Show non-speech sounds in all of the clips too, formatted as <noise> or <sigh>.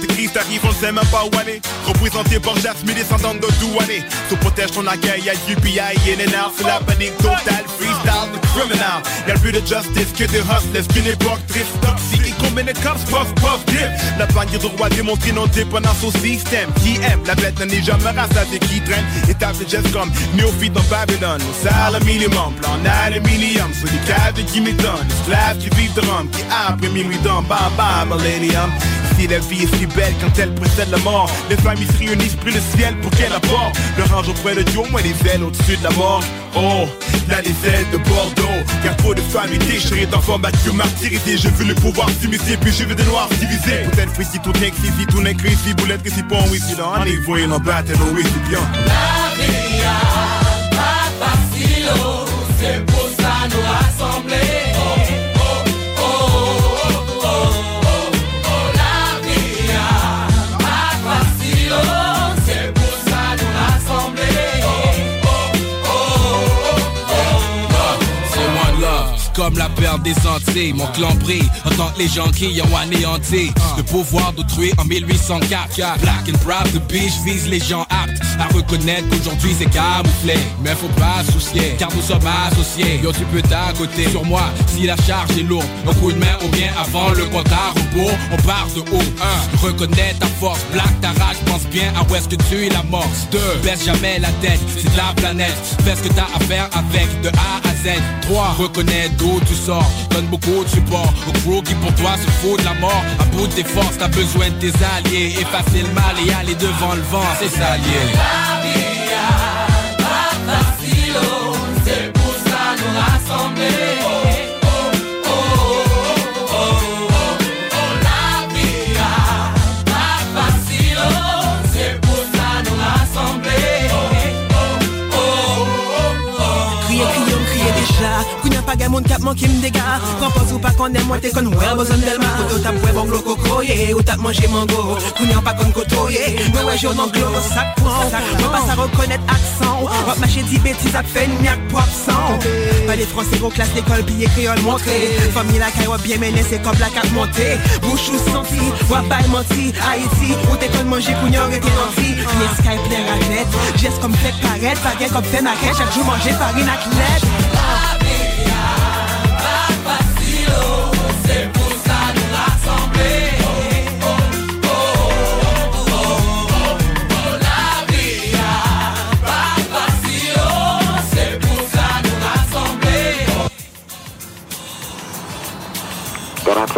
de Christ arrive, on sait même pas où aller. Représenté par Jasmine, descendant de Douané. Sous protège ton accueil, y'a UPI, in and out. C'est la panique totale, freestyle, the criminal. Y'a plus de justice que de hustlers, qu'une époque triste, toxique. Et combien de cops, puff, puff, dip. La bannière du roi démontre non dépendance au système. Qui aime, la bête n'est jamais rassasiée, qui traîne. Et tape le geste comme néophyte dans Babylone. Au salaire minimum, plan aluminium. Sur les caves qui m'étonnent. Esclaves qui vivent de rhum, qui après minuit dans bam bam, millennium. Ici la vie est si belle quand elle précède la mort. Les familles se réunissent pris le ciel pour qu'elle apporte Le range auprès de Dieu, moi les ailes au-dessus de la mort Oh, là les de Bordeaux. Car trop de familles déchirées d'enfants battus, martyrisés. Je veux le pouvoir s'immiscer, puis je veux des noirs divisés. Peut-être ici tout n'est que ici, tout n'est que ici. Boulette que si bon, oui, si dans un voyons en battre, oui, c'est bien. La vie pas facile, oh, c'est pour ça nous rassembler. Comme la perte des Antilles. Mon clan brille en tant que les gens qui ont anéanti le pouvoir d'autrui en 1804. Black and proud the beach vise les gens aptes à reconnaître qu'aujourd'hui c'est camouflé. Mais faut pas soucier, car nous sommes associés. Yo, tu peux t'accoter sur moi si la charge est lourde. Un coup de main ou bien avant le compte à rebours. On part de haut. Un, reconnais ta force. Black ta rage, pense bien à où est-ce que tu l'amorces. Deux, baisse jamais la tête, c'est de la planète. Fais ce que t'as à faire avec de A à Z. 3. Reconnais tu sors, donne beaucoup de support au crew qui pour toi se fout de la mort. À bout de tes forces, t'as besoin de tes alliés. Effacer le mal et aller devant le vent, c'est ça lié. C'est pour ça nous rassembler. Moun kap manke m dega Kompos ou pa konen mwen te kon wè bozon delma Koto tap wè bon gloko kroye Ou tap manje mango Kounya pa kon kotoye Mwen wè joun anglo sak pon Mwen pas a rekonnet aksan Wap mache di betiz ap fè nyak pou absan Pa les français gros montré. Famille la kay wap bien mené c'est comme la cap monté Bouche ou senti Wap bay menti. Haïti Ou te kon manje kounya rete nanti Les sky plein Geste comme fait paraître Pas gen comme fait maquette. Chaque jour manger farine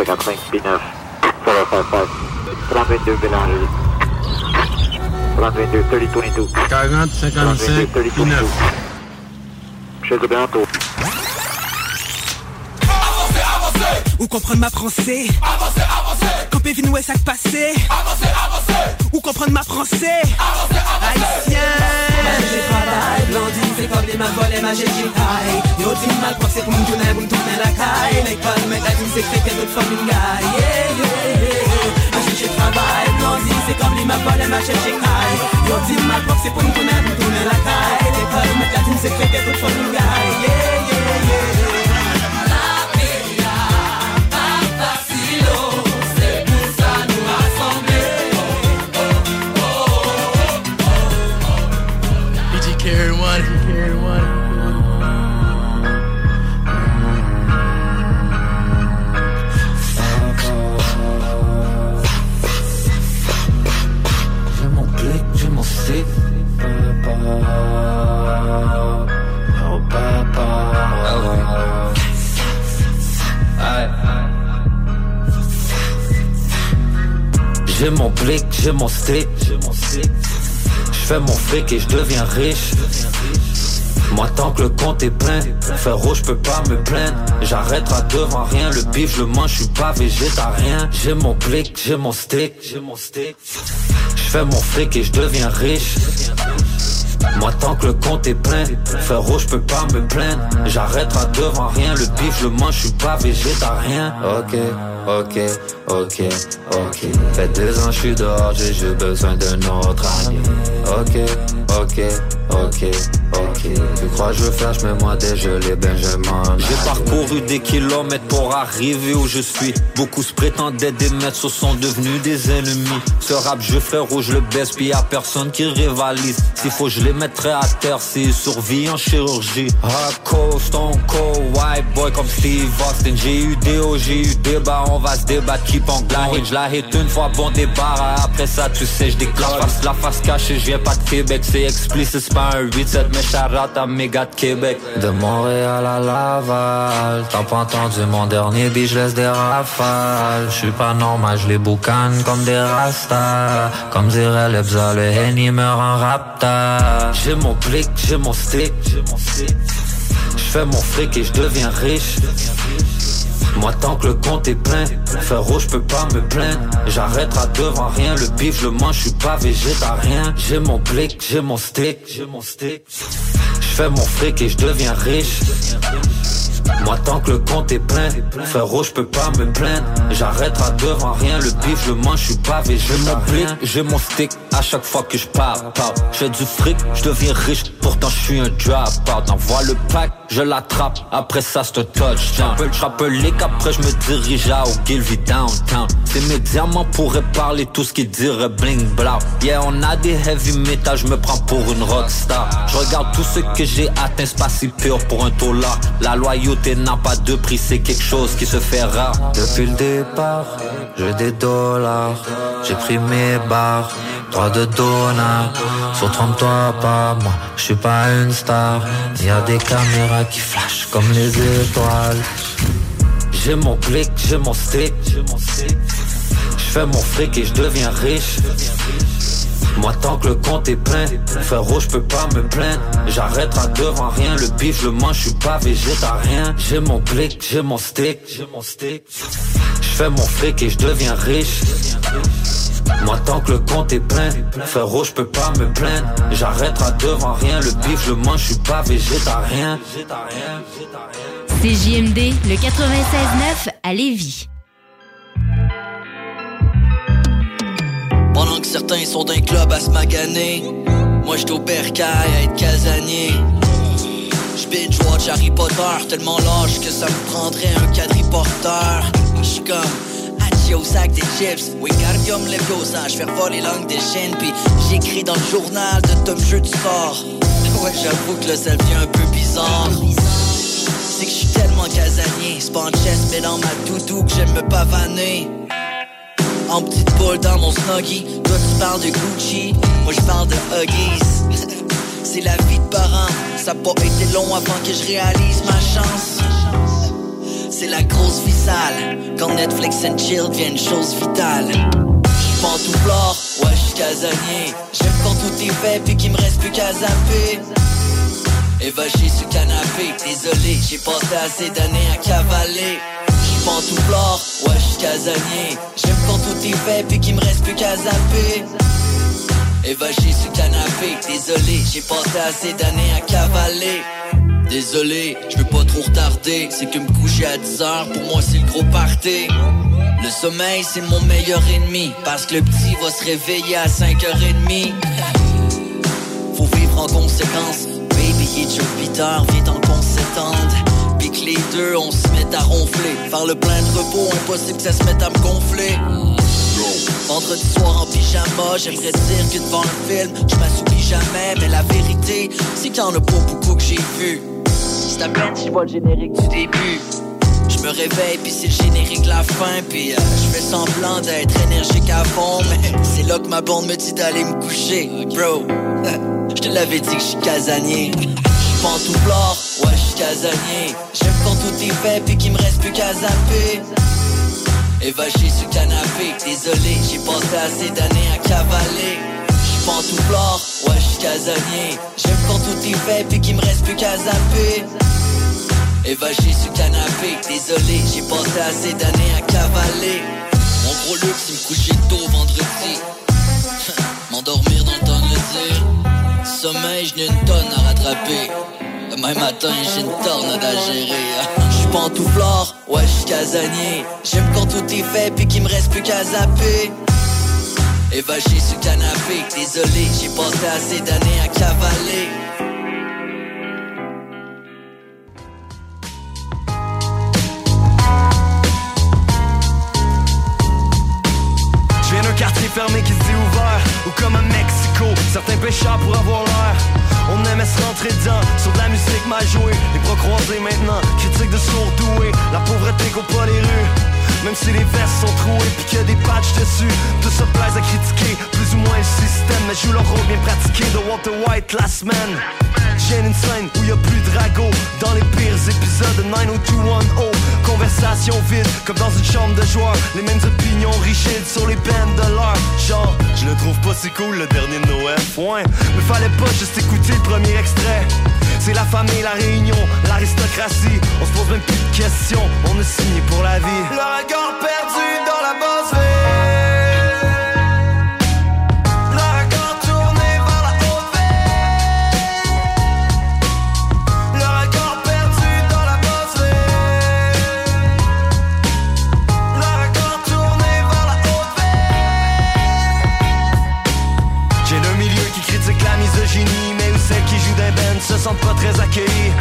45 B9 455 32 Bélanger. 32 3022 40 57 P9 Chez de bientôt. Ou comprendre ma français? Avancez, avancez, Campé vin ouais sac passé avancez, avancez, Ou comprendre ma français Haïtien J'ai travail, blondine, c'est comme les mains volées, ma j'ai high. Yo, dis mal pour c'est pour me tourner, pour me tourner la caille. L'école, mais la dîme, c'est fait qu'elle d'autres femmes, une guy. Yeah, yeah, yeah. Ma j'ai travail, blondine, c'est comme les mains ma j'ai high. Yo, dis mal pour c'est pour me tourner, pour me tourner la caille. L'école, mais la dîme, c'est fait qu'elle d'autres femmes, une guy. Yeah, yeah, yeah. J'ai mon blick, j'ai mon stick. Je fais mon fric et je deviens riche. Moi tant que le compte est plein, frérot je peux pas me plaindre J'arrêterai devant rien, le bif je le mange, je suis pas végétarien J'ai mon blick, j'ai mon stick, j'ai mon stick Je fais mon fric et je deviens riche moi tant que le compte est plein, frérot je peux pas me plaindre. J'arrêterai devant rien, le bif je mange, je suis pas végétarien. Ok, ok, ok, ok. Fait deux ans je suis dehors, j'ai besoin d'un autre Ok, ok, ok, ok Tu crois je flash, mais moi dégelé Benjamin. J'ai parcouru des kilomètres pour arriver où je suis. Beaucoup se prétendaient des maîtres, ce sont devenus des ennemis. Ce rap, je frérot, je le baisse, puis y'a personne qui rivalise. S'il faut, je les mettrai à terre s'ils survivent en chirurgie. Hardcore, Stone Cold, White Boy comme Steve Austin. J'ai eu des hauts, j'ai eu des bas, on va se débattre, keep on grind. Je la hit une fois, bon débarras. Après ça, tu sais, je déclare. La face, la face cachée, je viens pas de Québec. C'est explicite, c'est pas un 8-7, mais à de Québec. De Montréal à Laval, t'as pas entendu mon dernier beat, je laisse des rafales. Je suis pas normal, je les boucane comme des rastas. Comme dirait le bza, le Henny meurt en rapta. J'ai mon blick, j'ai mon stick, j'ai mon stick. Je fais mon fric et je deviens riche. Moi tant que le compte est plein, frérot je peux pas me plaindre. J'arrêterai devant rien, le bif je mange, je suis pas végétarien. J'ai mon blick, j'ai mon stick, j'ai mon stick. Je fais mon fric et je deviens riche. Moi tant que le compte est plein, frérot je peux pas me plaindre. J'arrêterai devant rien, le bif je mange, je suis pas J'ai mon blick, j'ai mon stick, à chaque fois que je parle, parle. J'ai du fric, je deviens riche, pourtant je suis un drop Envoie le pack, je l'attrape, après ça c'est un touchdown. Les qu'après je me dirige à Ogilvy downtown. C'est mes diamants pourraient parler tout ce qu'ils diraient bling blah. Yeah on a des heavy metal, je me prends pour une rockstar. Je regarde tout ce que j'ai atteint, c'est pas si pur pour un là La loyauté n'a pas de prix, c'est quelque chose qui se fait rare. Depuis le départ, j'ai des dollars. J'ai pris mes barres, droit de donneur Sur trompe-toi pas, moi je suis pas une star. Y a des caméras qui flashent comme les étoiles. J'ai mon blick, j'ai mon stick. Je fais mon fric et je deviens riche. Moi tant que le compte est plein, frérot je peux pas me plaindre. J'arrêterai devant rien, le bif je le mange, je suis pas végétarien. J'ai mon blick, j'ai mon stick, j'ai mon stick. Je fais mon fric et je deviens riche moi tant que le compte est plein, frérot je peux pas me plaindre J'arrêterai devant rien, le bif je le mange, je suis pas végétarien CJMD, le 96.9 à Lévis. Pendant que certains sont d'un club à se maganer, moi j'étais au bercail à être casanier. J'binge watch Harry Potter tellement lâche que ça me prendrait un quadriporteur. J'suis comme Hachi au sac des chips, Wingardium Leviosa, j'fais voler langue des puis j'écris dans le journal de Tom Jeu du sort. Ouais, j'avoue que là ça devient un peu bizarre. C'est que j'suis tellement casanier, c'est mais dans ma doudou que j'aime me pavaner. En petite boule dans mon snuggie. Toi tu parles de Gucci. Moi je parle de Huggies. <laughs> C'est la vie de parent. Ça pas été long avant que je réalise ma chance C'est la grosse vie sale Quand Netflix and chill devient une chose vitale. J'suis pantouflard, ouais j'suis casanier. J'aime quand tout est fait puis qu'il me reste plus qu'à zapper. Et va chier sur canapé. Désolé, j'ai passé assez d'années à cavaler. Pantouflard, ouais j'suis casanier. J'aime quand tout est fait puis qu'il me reste plus qu'à zapper. Et va chier sur canapé. Désolé, j'ai passé assez d'années à cavaler Désolé, je veux pas trop retarder. C'est que me coucher à 10h, pour moi c'est le gros party. Le sommeil c'est mon meilleur ennemi. Parce que le petit va se réveiller à 5h30 Faut vivre en conséquence. Baby, il est déjà 8h, viens en qu'on s'étende Puis que les deux, on se met à ronfler. Faire le plein de repos, impossible que ça se mette à me gonfler. Vendredi soir en pyjama, j'aimerais dire que devant un film, je jamais, mais la vérité, c'est qu'il y en a pas beaucoup que j'ai vu. À peine si je vois le générique du début. Je me réveille puis c'est le générique la fin puis euh, je fais semblant d'être énergique à fond mais c'est là que ma blonde me dit d'aller me coucher bro. <laughs> Je te l'avais dit que je suis casanier. Je suis pantouflard ouais je suis casanier. J'aime quand tout est fait puis qu'il me reste plus qu'à zapper. Chier sur le canapé Désolé, j'ai passé assez d'années à cavaler pantouflard, ouais j'suis casanier. J'aime quand tout est fait puis qu'il me reste plus qu'à zapper. Et va chier sur le canapé. Désolé, j'ai passé assez d'années à cavaler. Mon gros luxe, c'est me coucher tôt vendredi. <laughs> M'endormir dans le temps le Sommeil, j'n'ai une tonne à rattraper. Demain matin, j'ai une tornade à gérer. <laughs> J'suis pantouflard, ouais j'suis casanier. J'aime quand tout est fait puis qu'il me reste plus qu'à zapper Évagé sur canapé, désolé, j'ai passé assez d'années à cavaler. Je viens d'un quartier fermé qui se dit ouvert, ou comme à Mexico, certains pêcheurs pour avoir l'air. On aimait se rentrer dedans, sur de la musique mal jouée Les bras croisés maintenant, critique de sourds doués La pauvreté qu'on pas les rues même si les vestes sont trouées pis qu'il y a des patchs dessus Tout se plaise à critiquer plus ou moins le système Mais joue leur rôle bien pratiqué de Walter White la semaine J'ai une scène où y a plus de ragots. Dans les pires épisodes de 90210 Conversation vide comme dans une chambre de joueurs. Les mêmes opinions rigides sur les peines de l'heure. Genre, je le trouve pas si cool le dernier de Noël. Point, mais fallait pas juste écouter le premier extrait. C'est la famille, la réunion, l'aristocratie. On se pose même plus de questions, on est signé pour la vie. Le regard perdu dans la ville. Le regard tourné vers la ville. Le regard perdu dans la ville. Le regard tourné vers la ville. J'ai le milieu qui critique la misogynie, mais où celles qui jouent des bands se sentent pas très accueillis.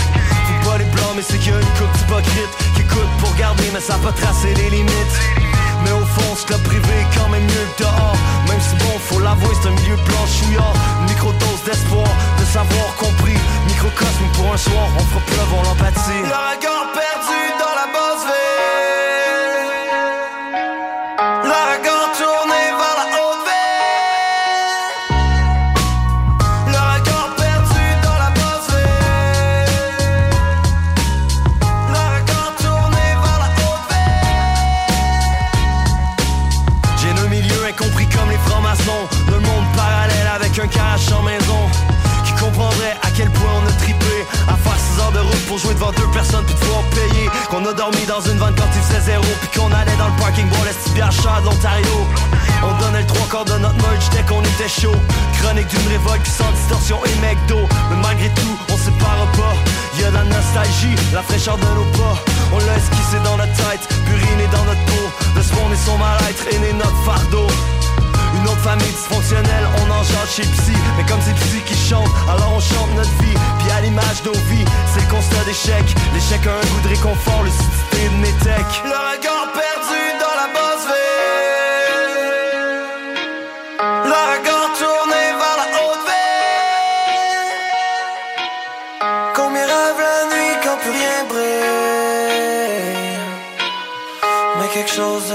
Pas les blancs, mais c'est qu'il y a une coupe d'hypocrites qui coûte pour garder, mais ça peut tracer les limites. Mais au fond, ce club privé quand même mieux que dehors. Même si bon, faut l'avouer, c'est un milieu blanchouillard. Microdose d'espoir, de savoir compris. Microcosme pour un soir, on fera pleuvoir l'empathie. Le regard perdu dans la basse Qu'on a dormi dans une vanne quand il faisait zéro puis qu'on allait dans le parking boire les petits bières chères de l'Ontario. On donnait le trois quarts de notre merch dès qu'on était chaud. Chronique d'une révolte sans distorsion et McDo. Mais malgré tout, on sépare pas. Y a la nostalgie, la fraîcheur de nos pas. On l'a esquissé dans notre tête, puriné dans notre peau. De ce monde et son mal-être né notre fardeau. Une autre famille dysfonctionnelle, on en chante chez Psy. Mais comme c'est Psy qui chante, alors on chante notre vie. Puis à l'image de nos vies, c'est le constat d'échec. L'échec a un goût de réconfort, le cité de métèque Le regard perdu dans la basse ville. Le regard tourné vers la haute ville. Mes rêves la nuit, quand plus rien brille. Mais quelque chose est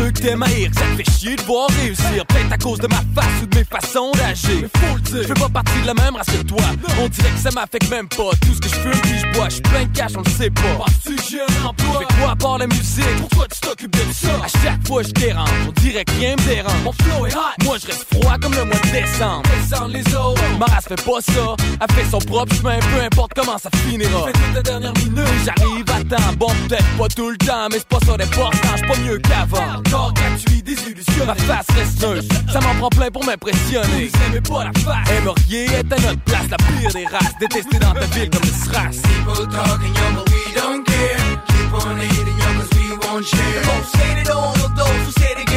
Ceux que t'aimes haïr, ça te fait chier de voir réussir. Peut-être à cause de ma face ou de mes façons d'agir. Mais faut le dire, je fais pas partie de la même race que toi. On dirait que ça m'affecte même pas. Tout ce que je fume puis je bois, je suis plein de cash, on le sait pas. Penses-tu que j'ai un emploi? Fais quoi à part la musique? Pourquoi tu t'occupes de ça? À chaque fois je dérange, on dirait que rien me dérange. Mon flow est hot, moi je reste froid comme le mois de décembre. Descendre les autres, ma race fait pas ça. Elle fait son propre chemin, peu importe comment ça finira. Fais toute la dernière minute, j'arrive à temps. Bon, peut-être pas tout le temps, mais c'est pas ça d'important, j'suis pas mieux qu'avant. Encore gratuit, désillusionné. Ma face reste neutre, ça m'en prend plein pour m'impressionner. Vous aimez pas la face, aimeriez être à notre place, la pire des races, détestée dans ta ville comme le SRAS. People talking young, but we don't care. Keep on hating young, cause we won't share. Don't say it all, those who say they're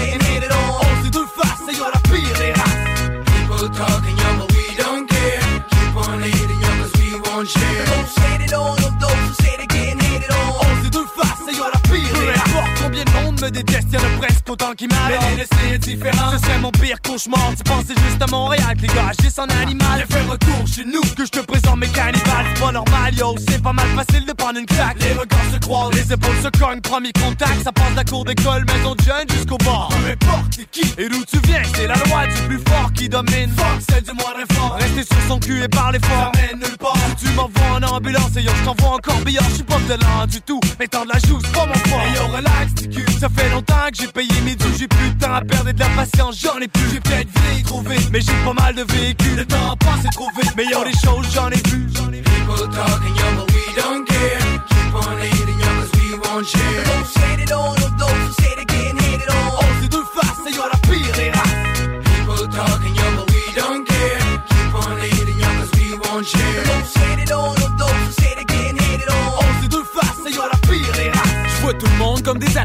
qui. Mais les laisser indifférents, ce serait mon pire cauchemar. Tu pensais juste à Montréal, que les gars agissent en animal. J'ai fait retour chez nous, que je te présente mes cannibales. C'est pas normal, yo, c'est pas mal facile de prendre une claque. Les regards se croisent, les épaules se cognent, premier contact. Ça passe de la cour d'école, maison de jeune jusqu'au bar. Peu importe c'est qui et d'où tu viens, c'est la loi du plus fort qui domine. Fuck celle du moins fort. Rester sur son cul et parler fort, ça nulle part. Tu m'envoies en ambulance et yo, je t'envoie encore billard. Je suis pas violent du tout, mais tant de la joue, c'est pas mon fort. Yo, relax, cul. Ça fait longtemps que j'ai payé mes dues, j'ai plus de temps à perdre de la patience, j'en ai plus. J'ai peut-être vieilli trop mais j'ai pas mal de véhicules. Le temps passe trop vite, mais yo, les choses, j'en ai vu.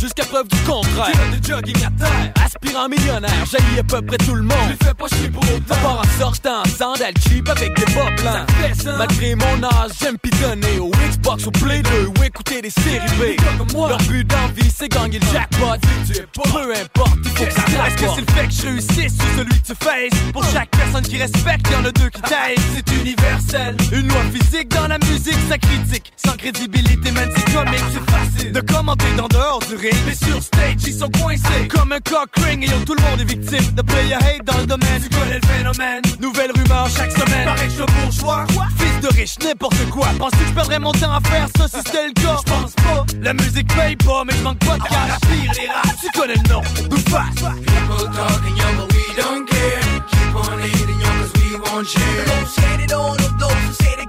jusqu'à preuve du contraire. de jogging à terre, aspirant millionnaire, j'haïs à peu près tout le monde. Je fais pas chier pour autant. À part en sortant en sandales cheap avec des bas blancs. Malgré mon âge, j'aime pitonner au Xbox, au Play 2 ou écouter des séries B. Leur but d'envie, c'est gagner le jackpot. Peu importe, il faut que ça Est-ce que c'est le fait que je réussisse ou celui que tu faces Pour chaque personne qui respecte, y'en a deux qui taisent. C'est universel. Une loi physique dans la musique, ça critique. Sans crédibilité, même c'est comique, c'est facile. De commenter dans dehors Mais sur stage, ils sont coincés. Comme un cock ring, et yo, tout le monde est victime. De player hate dans le domaine. Tu connais le phénomène. Nouvelle rumeur chaque semaine. Pareil que je suis bourgeois. Fils de riche, n'importe quoi. Penses-tu que je perdrais mon temps à faire ça si c'était le cas? Je pense pas. La musique paye pas, mais je manque pas de cash. Pire les rats, tu connais le nom. Nous face. People talking young, but we don't care. Keep on hating young, cause we won't share. Hated on, of those who say they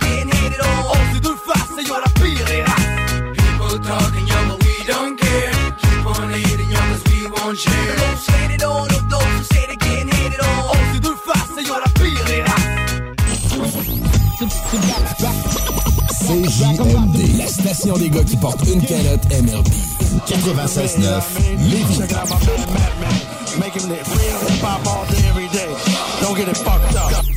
Station des gars qui portent une calotte MLB. 96.9, Lévis. Check out my man, Mad Man. Making it real hip hop all day, every day. Don't get it fucked up.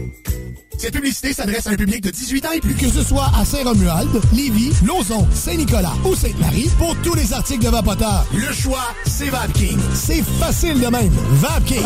Cette publicité s'adresse à un public de 18 ans et plus. Que ce soit à Saint-Romuald, Lévis, Lauson, Saint-Nicolas ou Sainte-Marie, pour tous les articles de Vapoteur, le choix, c'est VapKing. C'est facile de même. VapKing.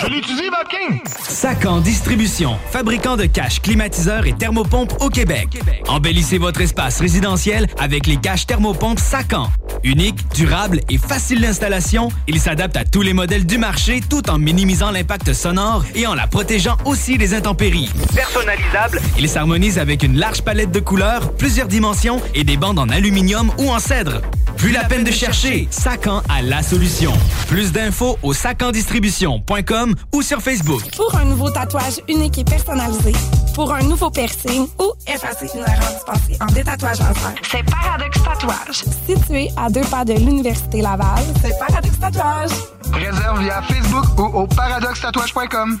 Je l'utilise, Vapking! Sacan Distribution, fabricant de caches, climatiseurs et thermopompes au Québec. Embellissez votre espace résidentiel avec les caches thermopompes Sacan. Unique, durable et facile d'installation, il s'adapte à tous les modèles du marché tout en minimisant l'impact sonore et en la protégeant aussi des intempéries. Personnalisable, il s'harmonise avec une large palette de couleurs, plusieurs dimensions et des bandes en aluminium ou en cèdre. Plus la peine de chercher, Sacan a la solution. Plus d'infos au sacandistribution.com ou sur Facebook. Pour un nouveau tatouage unique et personnalisé, pour un nouveau piercing ou effacer une erreur dispensée en détatouage laser, c'est Paradox Tatouage. Situé à deux pas de l'Université Laval, c'est Paradox Tatouage. Réserve via Facebook ou au paradoxtatouage.com.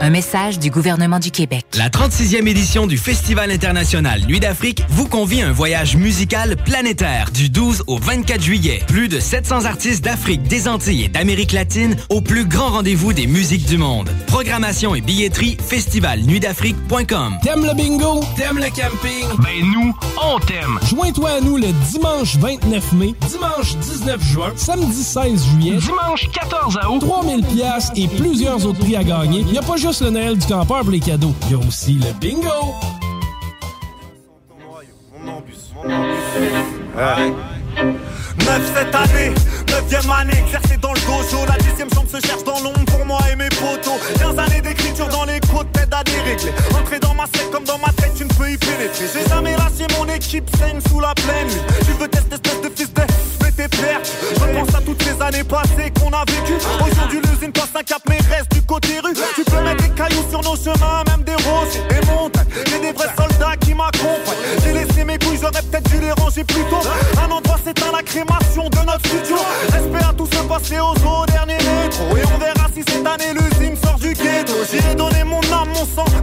Un message du gouvernement du Québec. La 36e édition du Festival international Nuit d'Afrique vous convie à un voyage musical planétaire du 12 au 24 juillet. Plus de 700 artistes d'Afrique, des Antilles et d'Amérique latine au plus grand rendez-vous des musiques du monde. Programmation et billetterie festivalnuitdafrique.com. T'aimes le bingo? T'aimes le camping? Ben nous, on t'aime! Joins-toi à nous le dimanche 29 mai, dimanche 19 juin, samedi 16 juillet, dimanche 14 août, 3000 pièces et plusieurs autres prix à gagner. Y a pas juste le Noël du campeur pour les cadeaux, y a aussi le bingo! Neuf cette année, neuvième année, exercé dans le dojo. La dixième chambre se cherche dans l'ombre pour moi et mes potos. 15 années d'écriture dans les côtes, t'aides à dérégler. Entrer dans ma scène comme dans ma tête, tu ne peux y pénétrer. J'ai jamais lâché mon équipe, saigne sous la plaine. Tu veux tester espèce de fils de Je pense à toutes ces années passées qu'on a vécues. Aujourd'hui, l'usine passe un cap, mais reste du côté rue. Tu peux mettre des cailloux sur nos chemins, même des roses et des montagnes. J'ai des vrais soldats qui m'accompagnent. J'ai laissé mes couilles, j'aurais peut-être dû les ranger plus tôt. Un endroit, c'est un la crémation de notre studio. Respect à tout ce passé aux eaux, dernier métro. Et on verra si cette année l'usine sort du ghetto. J'y ai donné mon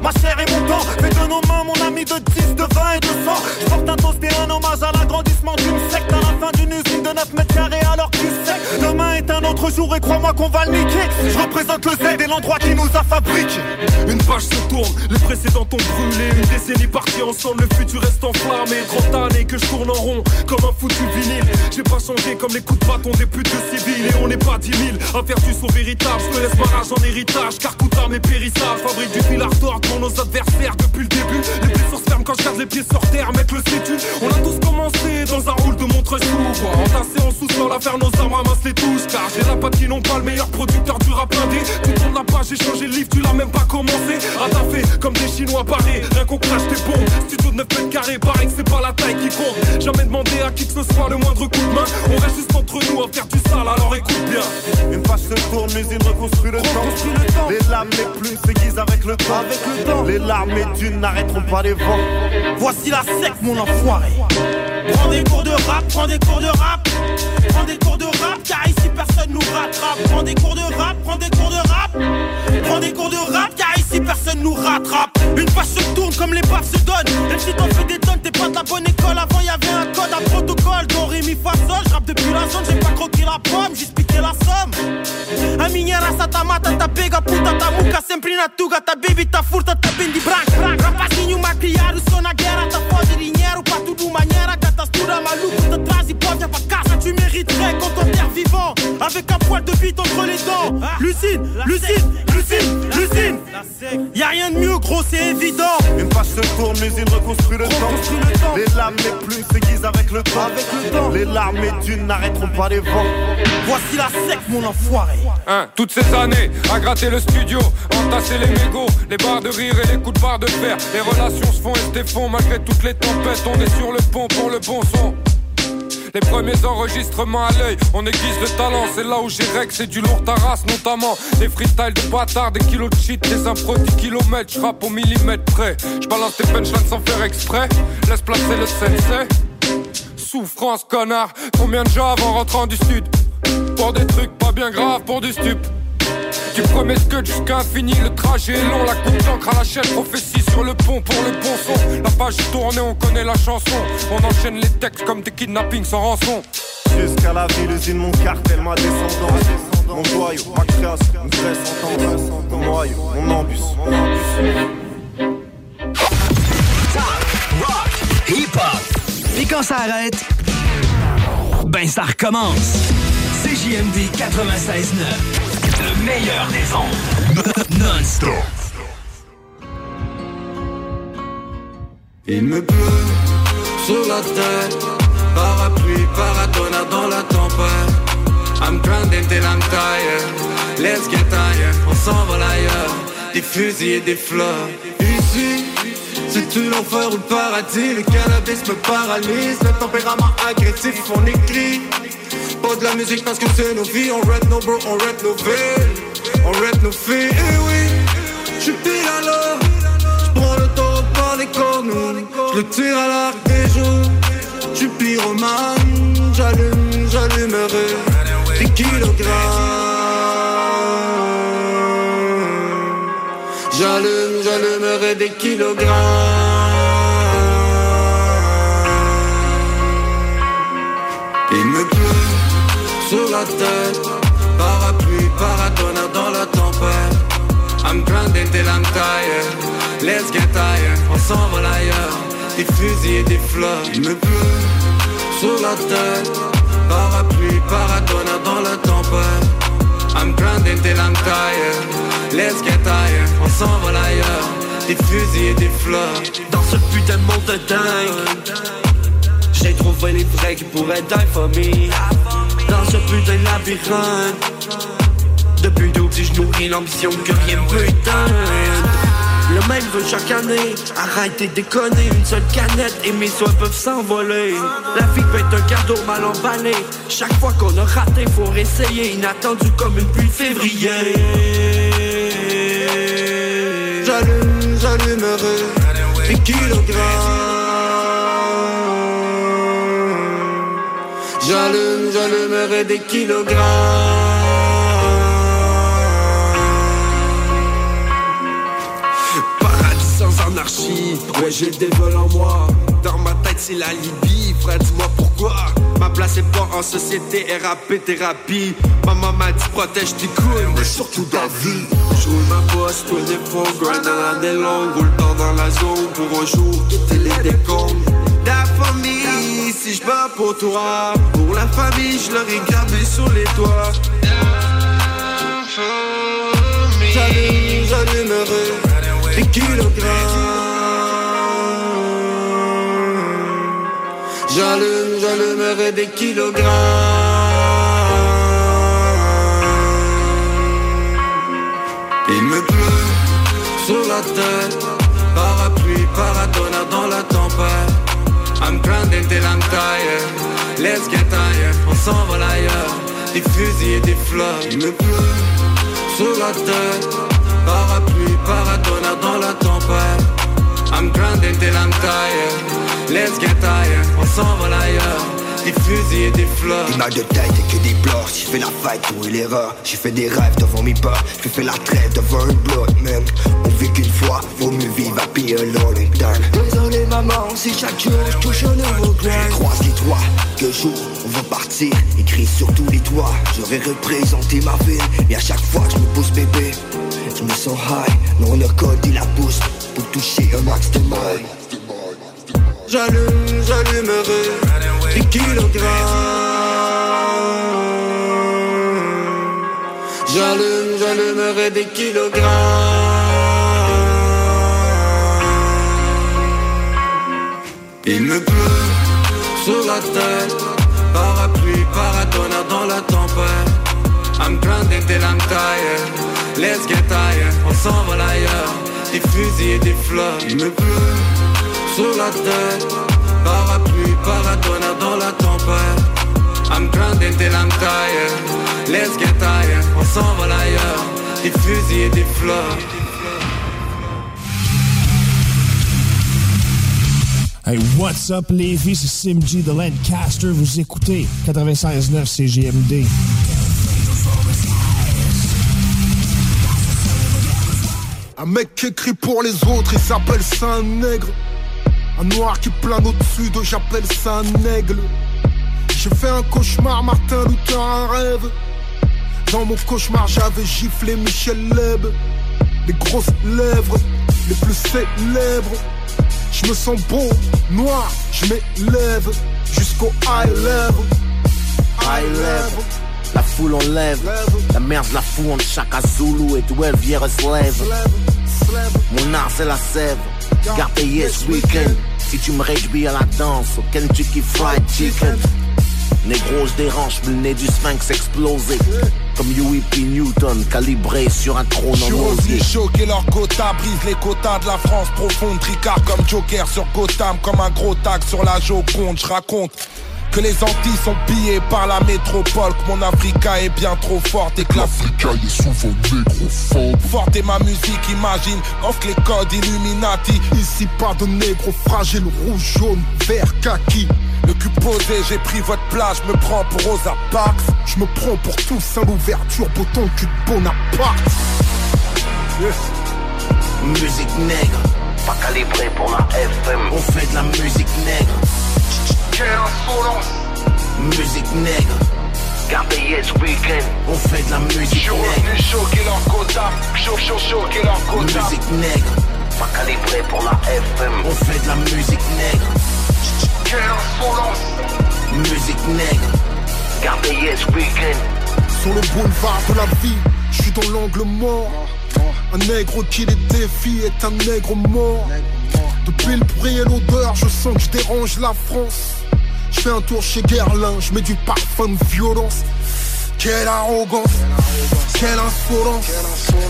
ma chair et mon temps. Fais de nos mains, mon ami de 10, de 20 et de 100. Je porte un toast et un hommage à l'agrandissement d'une secte à la fin d'une usine de 9 mètres carrés alors que tu sais. Demain est un autre jour et crois-moi qu'on va le niquer. Je représente le Z et l'endroit qui nous a fabriqué. Une page se tourne, les précédents ont brûlé Une décennie partie ensemble, le futur reste enflammé 30 années que je tourne en rond, comme un foutu vinyle J'ai pas changé comme les coups de bâton des putes de civils Et on n'est pas 10 000 à faire du saut véritable Je te laisse barrage en héritage, car coûte mes périssable Fabrique du fil d'or pour nos adversaires depuis le début. Les blessures se ferment quand je garde les pieds sur terre, mec le sais-tu? On a tous commencé dans un rôle de montre sous Entassé en sous-sol à faire nos armes, ramasse les touches Car j'ai la patte qui n'ont pas le meilleur producteur du rap indé. Tu tournes la page, j'ai changé le livre, tu l'as même pas commencé. Ratafé comme des chinois parés, rien qu'on crache tes bombes Studio de 9 mètres carrés, pareil que c'est pas la taille qui compte. Jamais demandé à qui que ce soit le moindre coup de main. On reste juste entre nous à faire du sale, alors écoute bien. Une page se tourne, l'usine reconstruit le temps. Les lames, les plumes s'aiguisent avec le temps Avec le temps Les larmes et dunes n'arrêteront pas les vents. Voici la secte mon enfoiré. Prends des cours de rap, prends des cours de rap. Prends des cours de rap, car ici personne nous rattrape. Prends des cours de rap, prends des cours de rap. Prends des cours de rap, car ici personne nous rattrape Une page se tourne comme les pages se donnent. Même si t'en fais des tonnes, t'es pas de la bonne école. Avant y'avait un code, un protocole Don Rémi Fasol, j'rappe depuis la zone J'ai pas croqué la pomme, j'ai piqué la somme. A minha raça tá mata, tá pega puta Tá muca sempre na tuga, tá baby, tá furta Tá bem de branco, rapazinho macriado Sou na guerra, tá foda dinheiro Pra tudo maneira, catastura maluco Te traz e pode pra casa Tu mériterais quand père vivant Avec un poil de bite entre les dents. Lucine, lucine, lucine, lucine Y'a rien de mieux gros c'est évident. Une page se tourne, l'usine reconstruit le temps. Les lames, les plumes s'aiguisent avec le temps. Avec le temps. Les larmes et dunes n'arrêteront pas les vents. Voici la secte mon enfoiré. Hein, toutes ces années à gratter le studio, entasser les mégots, les barres de rire et les coups de barre de fer. Les relations se font et se défont malgré toutes les tempêtes. On est sur le pont pour le bon son. Les premiers enregistrements à l'œil, on aiguise le talent. C'est là où j'ai règle, c'est du lourd taras, notamment. Des freestyles de bâtards, des kilos de shit, des impros 10 kilomètres. J'rappe au millimètre près. J'balance tes punchlines sans faire exprès. Laisse placer le sensei. Souffrance, connard. Combien de gens avant rentrant du sud? Pour des trucs pas bien graves, pour du stup. Du premier que jusqu'à infini, le trajet est long, la coupe d'encre à la chaîne, prophétie sur le pont pour le bon son. La page tournée, on connaît la chanson. On enchaîne les textes comme des kidnappings sans rançon. Jusqu'à la ville, usine, mon cartel, ma descendance Mon joyau, ma création, une vraie sentence Mon noyau, mon embus, mon embus rock, hip-hop. Et quand ça arrête, ben ça recommence. CJMD 96.9, le meilleur des ondes. Non-stop. Il me pleut sur la tête, parapluie, paratonnerre dans la tempête. I'm grinding till I'm tired, let's get higher, on s'envole ailleurs, des fusils et des fleurs. Ici, c'est-tu l'enfer ou le paradis Le cannabis me paralyse, le tempérament agressif, on écrit. Pas de la musique parce que c'est nos vies, on rap nos bro, on rap nos villes, on rap nos filles. Et oui, j'suis pile à l'heure, j'prends le taureau par les cornes, j'le tire à l'arc des jours. J'suis pyromane, j'allume, j'allumerai des kilogrammes. Des kilogrammes. Il me pleut sur la tête, parapluie, paratonnerre dans la tempête. I'm grinding till I'm tired, let's get tired, on s'envole ailleurs. Des fusils et des fleurs, il me pleut sur la tête, parapluie, paratonnerre dans la tempête. I'm grinding till I'm tired, let's get tired, on s'envole ailleurs. Des fusils et des fleurs. Dans ce putain de monde de dingue J'ai trouvé les vrais qui pourraient die for Dans ce putain de labyrinthe Depuis tout petit je nourris l'ambition que rien peut Le même veut chaque année Arrêtez de déconner. Une seule canette et mes soins peuvent s'envoler. La vie peut être un cadeau mal emballé. Chaque fois qu'on a raté faut réessayer. Inattendu comme une pluie février j'allumerai des kilogrammes. J'allume, j'allumerai des kilogrammes. Anarchie, ouais j'ai des vols en moi Dans ma tête c'est la Libye, frère dis-moi pourquoi Ma place est pas en société, RAP thérapie. Maman m'a dit protège tes couilles, mais surtout ta vie. Je roule ma bosse, toi des fonds, grind à l'année longue. Roule tard dans la zone pour un jour quitter les décombres. La famille, si je bats pour toi Pour la famille, je leur ai gravé sur les toits. J'allume, j'allumerai des kilogrammes. J'allume, j'allumerai des kilogrammes. Il me pleut sur la tête, parapluie, paratonnerre dans la tempête. I'm grinding till I'm tired, let's get tired, on s'envole ailleurs. Des fusils et des fleurs, il me pleut sur la tête, parapluie, paratonnerre dans la tempête. I'm grinding till I'm tired, let's get tired, on s'envole ailleurs. Des fusils et des fleurs. Il m'a de tête et que des pleurs. J'ai fait la fight pour l'erreur. J'ai fait des rêves devant mes peurs. J'ai fait la trêve devant un blood, man. On vit qu'une fois, vaut mieux vivre à payer un long time. Désolé maman, si chaque jour je touche un nouveau grind Je croise les toits, que jour on va partir. Écrit sur tous les toits, j'aurais représenté ma ville. Et à chaque fois que je me pousse bébé, je me sens high. Non, on a codé la pousse pour toucher un max de maille. J'allume, j'allumerai des kilogrammes. J'allume, j'allumerai des kilogrammes. Il me pleut sur la tête, parapluie, paratonnerre dans la tempête. I'm grinding till I'm tired, let's get on s'envole ailleurs. Des fusils et des fleurs, il me pleut sur la tête, parapluie, paratonnerre dans la tempête. I'm grinding till I'm tired, let's get tired, on s'envole ailleurs. Des fusils et des fleurs. Hey, what's up les filles, c'est Sim G de Lancaster, vous écoutez 96.9 CGMD. Un mec qui écrit pour les autres, il s'appelle un nègre. Un noir qui plane au-dessus d'eux, j'appelle ça un aigle. J'ai fait un cauchemar, Martin Luther, un rêve. Dans mon cauchemar, j'avais giflé Michel Leb. Les grosses lèvres, les plus célèbres. Je me sens beau, noir, je m'élève jusqu'au high level. High level. La foule on lève, la merde la fout entre Chaka Zulu et d'où elle vient se lève. Mon art c'est la sève, garde payé ce week-end. Si tu me réjouis à la danse, au Kentucky Fried Chicken. Négro, je dérange, le nez du sphinx explosé. Comme UEP Newton, calibré sur un trône en osier. choquer leurs quotas, brise les quotas de la France profonde, tricard comme Joker sur Gotham, comme un gros tag sur la Joconde, je raconte que les Antilles sont pillées par la métropole, que mon Africa est bien trop forte et que l'Africa est souvent négrophobe. Forte est ma musique, imagine, offre les codes Illuminati. Ici pas de négro fragile, rouge, jaune, vert, kaki. Le cul posé, j'ai pris votre place, je me prends pour Rosa Parks. Je me prends pour tous à l'ouverture, pour ton cul de Bonaparte. Musique nègre, pas calibré pour la FM. On fait de la musique nègre. Quelle insolence Musique nègre. Gardez yes weekend. On fait de la musique Je suis revenu choquer leur quota. Chaud, chaud, choquer leur quota. Musique nègre. Pas calibré pour la FM. On fait de la musique nègre. Quelle insolence Musique nègre. Gardez yes weekend. Sur le boulevard de la vie, je suis dans l'angle mort. Un nègre qui les défie est un nègre mort. Depuis le bruit et l'odeur, je sens que je dérange la France. Je fais un tour chez Guerlain, je mets du parfum de violence. Quelle arrogance, quelle insolence.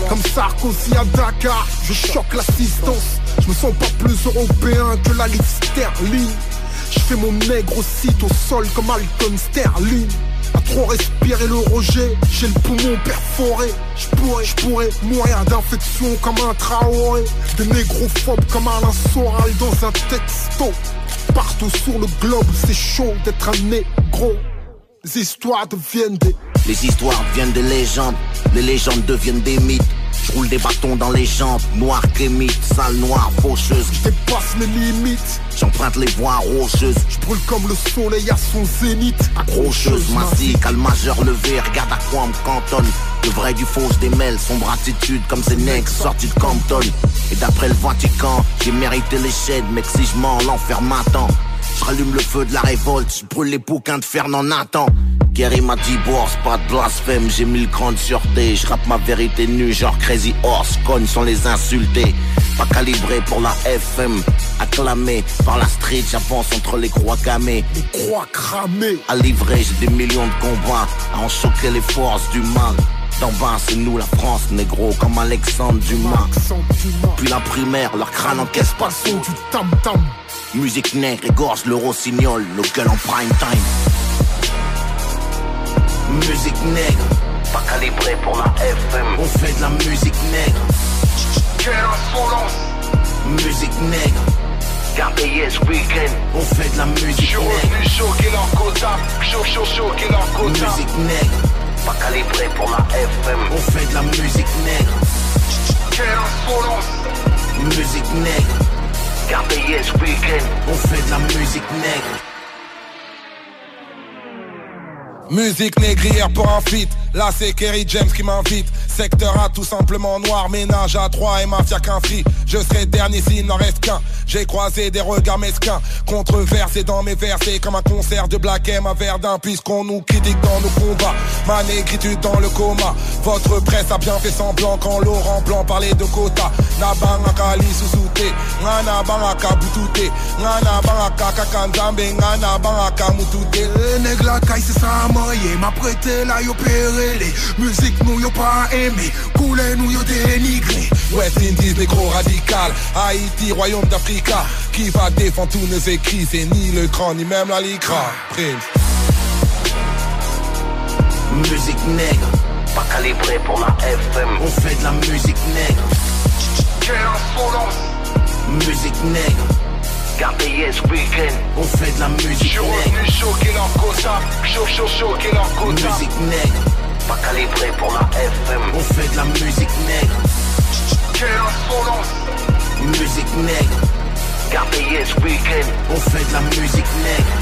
Comme Sarkozy à Dakar, je choque l'assistance. Je me sens pas plus européen que la liste sterling. Je fais mon nègre aussi au sol comme Alton Sterling. À trop respirer le rejet, j'ai le poumon perforé. Je pourrais, je pourrais mourir d'infection comme un Traoré. De négrophobes comme Alain Soral dans un texto. Partout sur le globe, c'est chaud d'être un négro. Les histoires deviennent des Les histoires viennent des légendes, les légendes deviennent des mythes. Je roule des bâtons dans les jambes, noir kémite, sale noire, faucheuse. Je dépasse mes limites, J'emprunte les voies rocheuses. je brûle comme le soleil à son zénith. Accrocheuse, massive, calme majeur levé, regarde à quoi on me cantonne. Le vrai du faux se démêle, sombre attitude comme ces nègres sortis de Compton. Et d'après le Vatican, j'ai mérité les chaînes, mec si je mens, l'enfer m'attend. Je rallume le feu de la révolte, je brûle les bouquins de Fernand Nathan. Gary m'a dit bourse, pas de blasphème, j'ai mis le cran de sûreté. Je rappe ma vérité nue, genre Crazy Horse, cogne sans les insulter. Pas calibré pour la FM, acclamé par la street, j'avance entre les croix gammées. Les croix cramées. À livrer, j'ai des millions de combats, à en choquer les forces du mal. D'en bas, c'est nous la France, négro, comme Alexandre Dumas. Puis la primaire, leur crâne encaisse pas le son du tam-tam. Musique nègre égorge le rossignol, nos gueules en prime time. Musique nègre, pas calibré pour la FM. On fait de la musique nègre. Quelle insolence Musique nègre. Yes weekend. On fait de la Je musique suis nègre. revenu choquer leur quota. Chaud, chaud, choquer leur quota. Musique nègre, pas calibré pour la FM. On fait de la musique nègre. Quelle insolence Musique nègre. Yes weekend. Musique nègre. Musique négrière pour un feat, là c'est Kerry James qui m'invite Secteur A tout simplement noir, ménage à trois et mafia qu'un free Je serai dernier s'il n'en reste qu'un. J'ai croisé des regards mesquins. Controversés dans mes versets Comme un concert de Black M à Verdun Puisqu'on nous critique dans nos combats. Ma négritude dans le coma. Votre presse a bien fait semblant Quand Laurent Blanc parlait de quota. Nabanaka li susute Ngana bangaka butute Ngana bangaka kakanzambe. Ngana bangaka mutute Les nègres la caille c'est ça moyen M'a prêté là yo péré Musique nous yo pas aimé Coulé nous yo dénigré West Indies, négro radical Haïti, royaume d'Africa Qui va défendre tous nos écrits C'est ni le grand, ni même la licra Musique nègre, pas calibré pour la FM. On fait de la musique nègre. Quelle insolence Musique nègre. Gardez yes weekend. On fait de la Je musique suis nègre. revenu choquer leur quota. Chaud, chaud, choquer leur quota. Musique nègre, pas calibré pour la FM. On fait de la musique nègre. Quelle insolence Musique nègre. Gardez yes weekend. On fait de la musique nègre.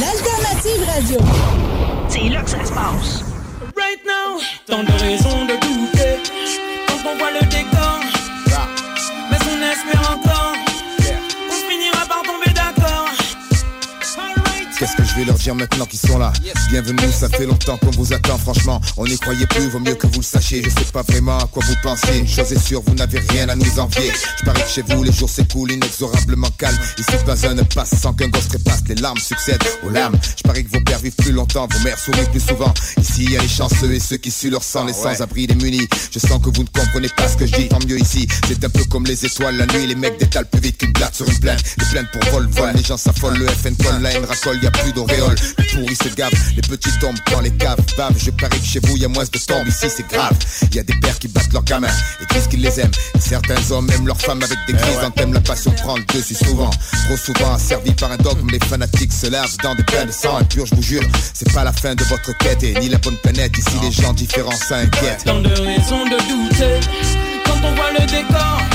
L'alternative radio. C'est là que ça se passe. Right now, tant de raisons de douter quand on voit le décor. Qu'est-ce que je vais leur dire maintenant qu'ils sont là? Bienvenue, ça fait longtemps qu'on vous attend Franchement, on n'y croyait plus, vaut mieux que vous le sachiez. Je sais pas vraiment à quoi vous pensez Une chose est sûre, vous n'avez rien à nous envier. Je parie que chez vous, les jours s'écoulent inexorablement calme Ici, pas un ne passe sans qu'un gosse trépasse Les larmes succèdent aux larmes. Je parie que vos pères vivent plus longtemps, vos mères sourient plus souvent. Ici, il y a les chanceux et ceux qui suent leur sang Les sans-abri, les munis Je sens que vous ne comprenez pas ce que je dis Tant mieux ici, c'est un peu comme les étoiles La nuit, les mecs détalent plus vite qu'une blatte sur une plaine. Les plaines pour vol, vol, les gens s'affolent Le FN colle, la haine racole, y a plus d'auréole. Les pourris se gavent, les petits tombent dans les caves, bave. Je parie que chez vous y a moins de tombes, ici c'est grave. Y a des pères qui battent leurs gamins et disent qu'ils les aiment. Certains hommes aiment leurs femmes avec des crises ouais. la passion prend le dessus souvent. Trop souvent asservi par un dogme, les fanatiques se lavent dans des bains de sang impur, je vous jure. C'est pas la fin de votre quête et ni la bonne planète. Ici les gens différents s'inquiètent. Tant de raisons de douter quand on voit le décor.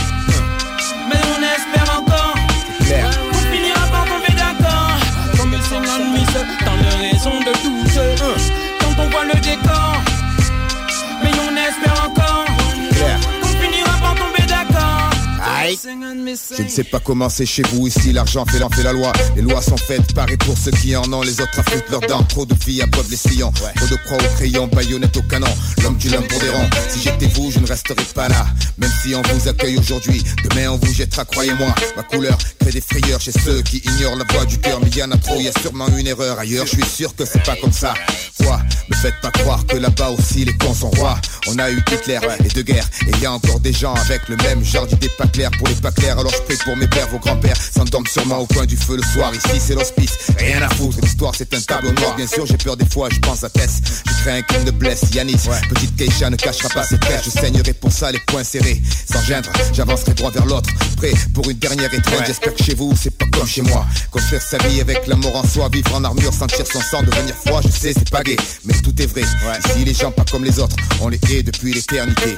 Je ne sais pas comment c'est chez vous ici, l'argent fait l'en fait la loi. Les lois sont faites, pareil pour ceux qui en ont, les autres affûtent leurs dents. Trop de filles abreuvent les sillons, trop de croix au crayon, baïonnette au canon. L'homme du l'homme pour des ronds. Si j'étais vous, je ne resterais pas là. Même si on vous accueille aujourd'hui, demain on vous jettera, croyez-moi. Ma couleur crée des frayeurs chez ceux qui ignorent la voix du cœur. Mais y en a trop, y a sûrement une erreur ailleurs. Je suis sûr que c'est pas comme ça. Quoi? Me faites pas croire que là-bas aussi les cons sont rois. On a eu Hitler et deux guerres, et y a encore des gens avec le même genre d'idées pas claires pour les pas clairs. Alors je prie pour mes pères, vos grands-pères s'endorment sûrement au coin du feu le soir. Ici c'est l'hospice, rien à foutre. L'histoire c'est un tableau noir. Bien sûr, j'ai peur des fois, je pense à Tess. Je crains qu'il ne blesse Yanis. Petite Keisha ne cachera pas ses traits. Je saignerai pour ça les poings serrés. Sans gêne, j'avancerai droit vers l'autre. Prêt pour une dernière étreinte. J'espère que chez vous c'est pas comme chez moi. Construire sa vie avec l'amour en soi, vivre en armure, sentir son sang devenir froid. Je sais, c'est pas gay, mais tout est vrai. Ici les gens pas comme les autres, on les hait depuis l'éternité.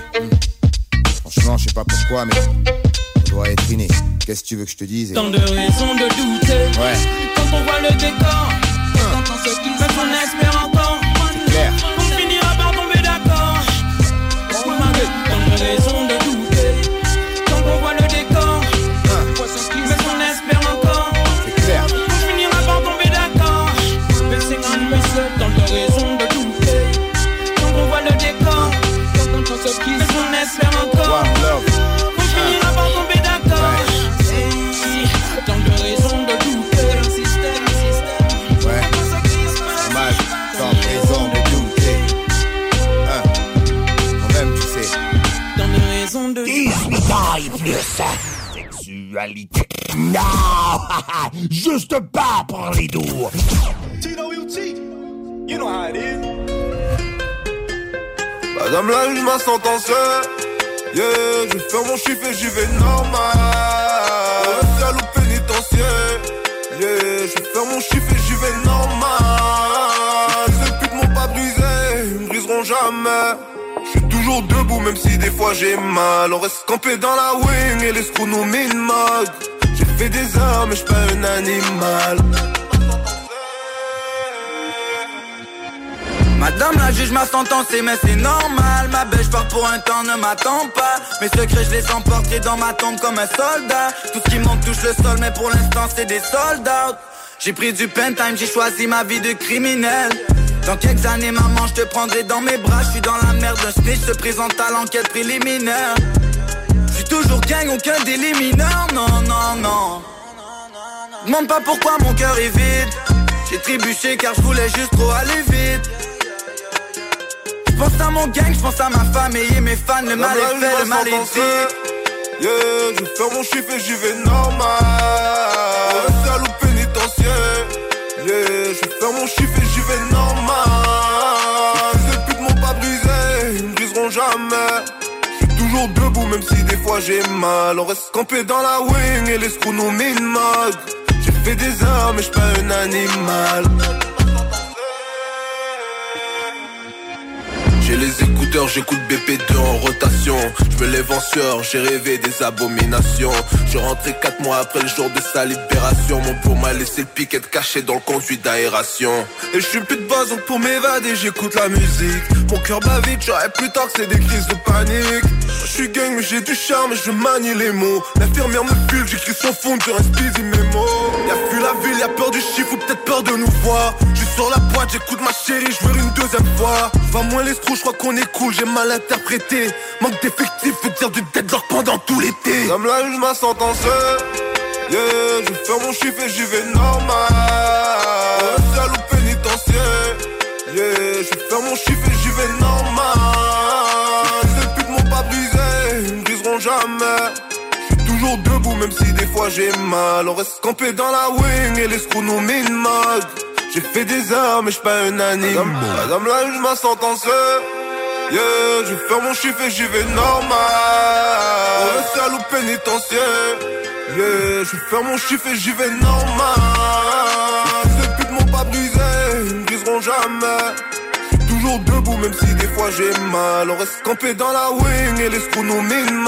Franchement, je sais pas pourquoi, mais on doit être inné. Qu'est-ce que tu veux que je te dise? Tant de raisons de douter Ouais. quand on voit le décor. Quand on se quitte, même on espère encore. C'est clair. On finira par tomber d'accord. Tant de raisons Sexualité. Non! <laughs> Juste pas pour les doux. Tino UT, you know how it is. Madame la juge m'a sentencé. Yeah, je vais faire mon chiffre et j'y vais normal. Salut au pénitentiaire. Yeah, je vais faire mon chiffre et j'y vais normal. Ces putes m'ont pas brisé, ils me briseront jamais. Toujours debout même si des fois j'ai mal. On reste campé dans la wing et les screws nous min-mog. J'ai fait des heures mais je suis pas un animal. Madame la juge m'a sentencé mais c'est normal Ma belle pars pour un temps ne m'attend pas Mes secrets je les emporterai dans ma tombe comme un soldat Tout ce qui monte touche le sol mais pour l'instant c'est des soldats J'ai pris du pen time, j'ai choisi ma vie de criminel Dans quelques années maman je te prendrai dans mes bras. Je suis dans la merde, un snitch se présente à l'enquête préliminaire. Je suis toujours gang, aucun délit mineur Non, non, non. Demande pas pourquoi mon cœur est vide. J'ai trébuché car je voulais juste trop aller vite. Je pense à mon gang, je pense à ma famille et mes fans, le mal est fait, le mal est dit. Yeah, je faire mon chiffre et j'y vais normal. Salut au pénitentiaire. Yeah, je faire mon chiffre et j'y vais normal. Ces putes m'ont pas brisé, ils me briseront jamais. Je suis toujours debout même si des fois j'ai mal. On reste campé dans la wing et les screws nous min-mog. J'ai fait des heures mais je pas un animal. J'ai les écouteurs, j'écoute BP2 en rotation. Je me lève en j'ai rêvé des abominations. Je rentrais 4 mois après le jour de sa libération. Mon pour m'a laissé le piquet caché dans le conduit d'aération. Et je suis plus de base, donc pour m'évader, j'écoute la musique. Mon cœur bat vite, j'aurais plus tard que c'est des crises de panique. Je suis gang, mais j'ai du charme, je manie les mots. L'infirmière me pule, j'écris sans fond, je reste busy mes mots. Y'a plus la ville, y'a peur du chiffre ou peut-être peur de nous voir. Je sur la boîte, j'écoute ma chérie, je veux une deuxième fois. Vais moins les screws, je crois qu'on est cool, j'ai mal interprété. Manque d'effectifs veut dire du deadlock pendant tout l'été. Comme la juge m'a sentencé. Yeah, je faire mon chiffre et j'y vais normal. Salut au pénitentiaire. Yeah, je faire mon chiffre et j'y vais normal. Ces putes m'ont pas brisé, ils me briseront jamais. Toujours debout même si des fois j'ai mal. On reste campé dans la wing et les screws nous min-mog. J'ai fait des heures, mais j'suis pas unanime. Madame, là, je ma sentence. Yeah, je vais faire mon chiffre et j'y vais normal. On reste à l'eau pénitentiaire. Yeah, je vais faire mon chiffre et j'y vais normal. Ces putes m'ont pas brisé, ils me briseront jamais. Toujours debout, même si des fois j'ai mal. On reste campé dans la wing et les screws nous minent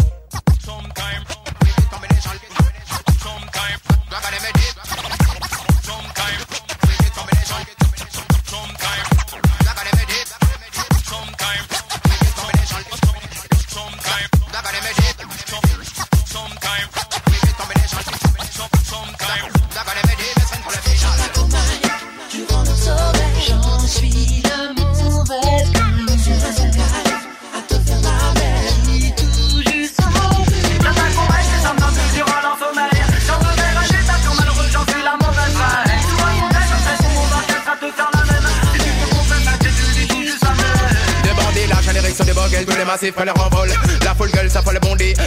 Massif prennent leur envol. La foule gueule, ça folle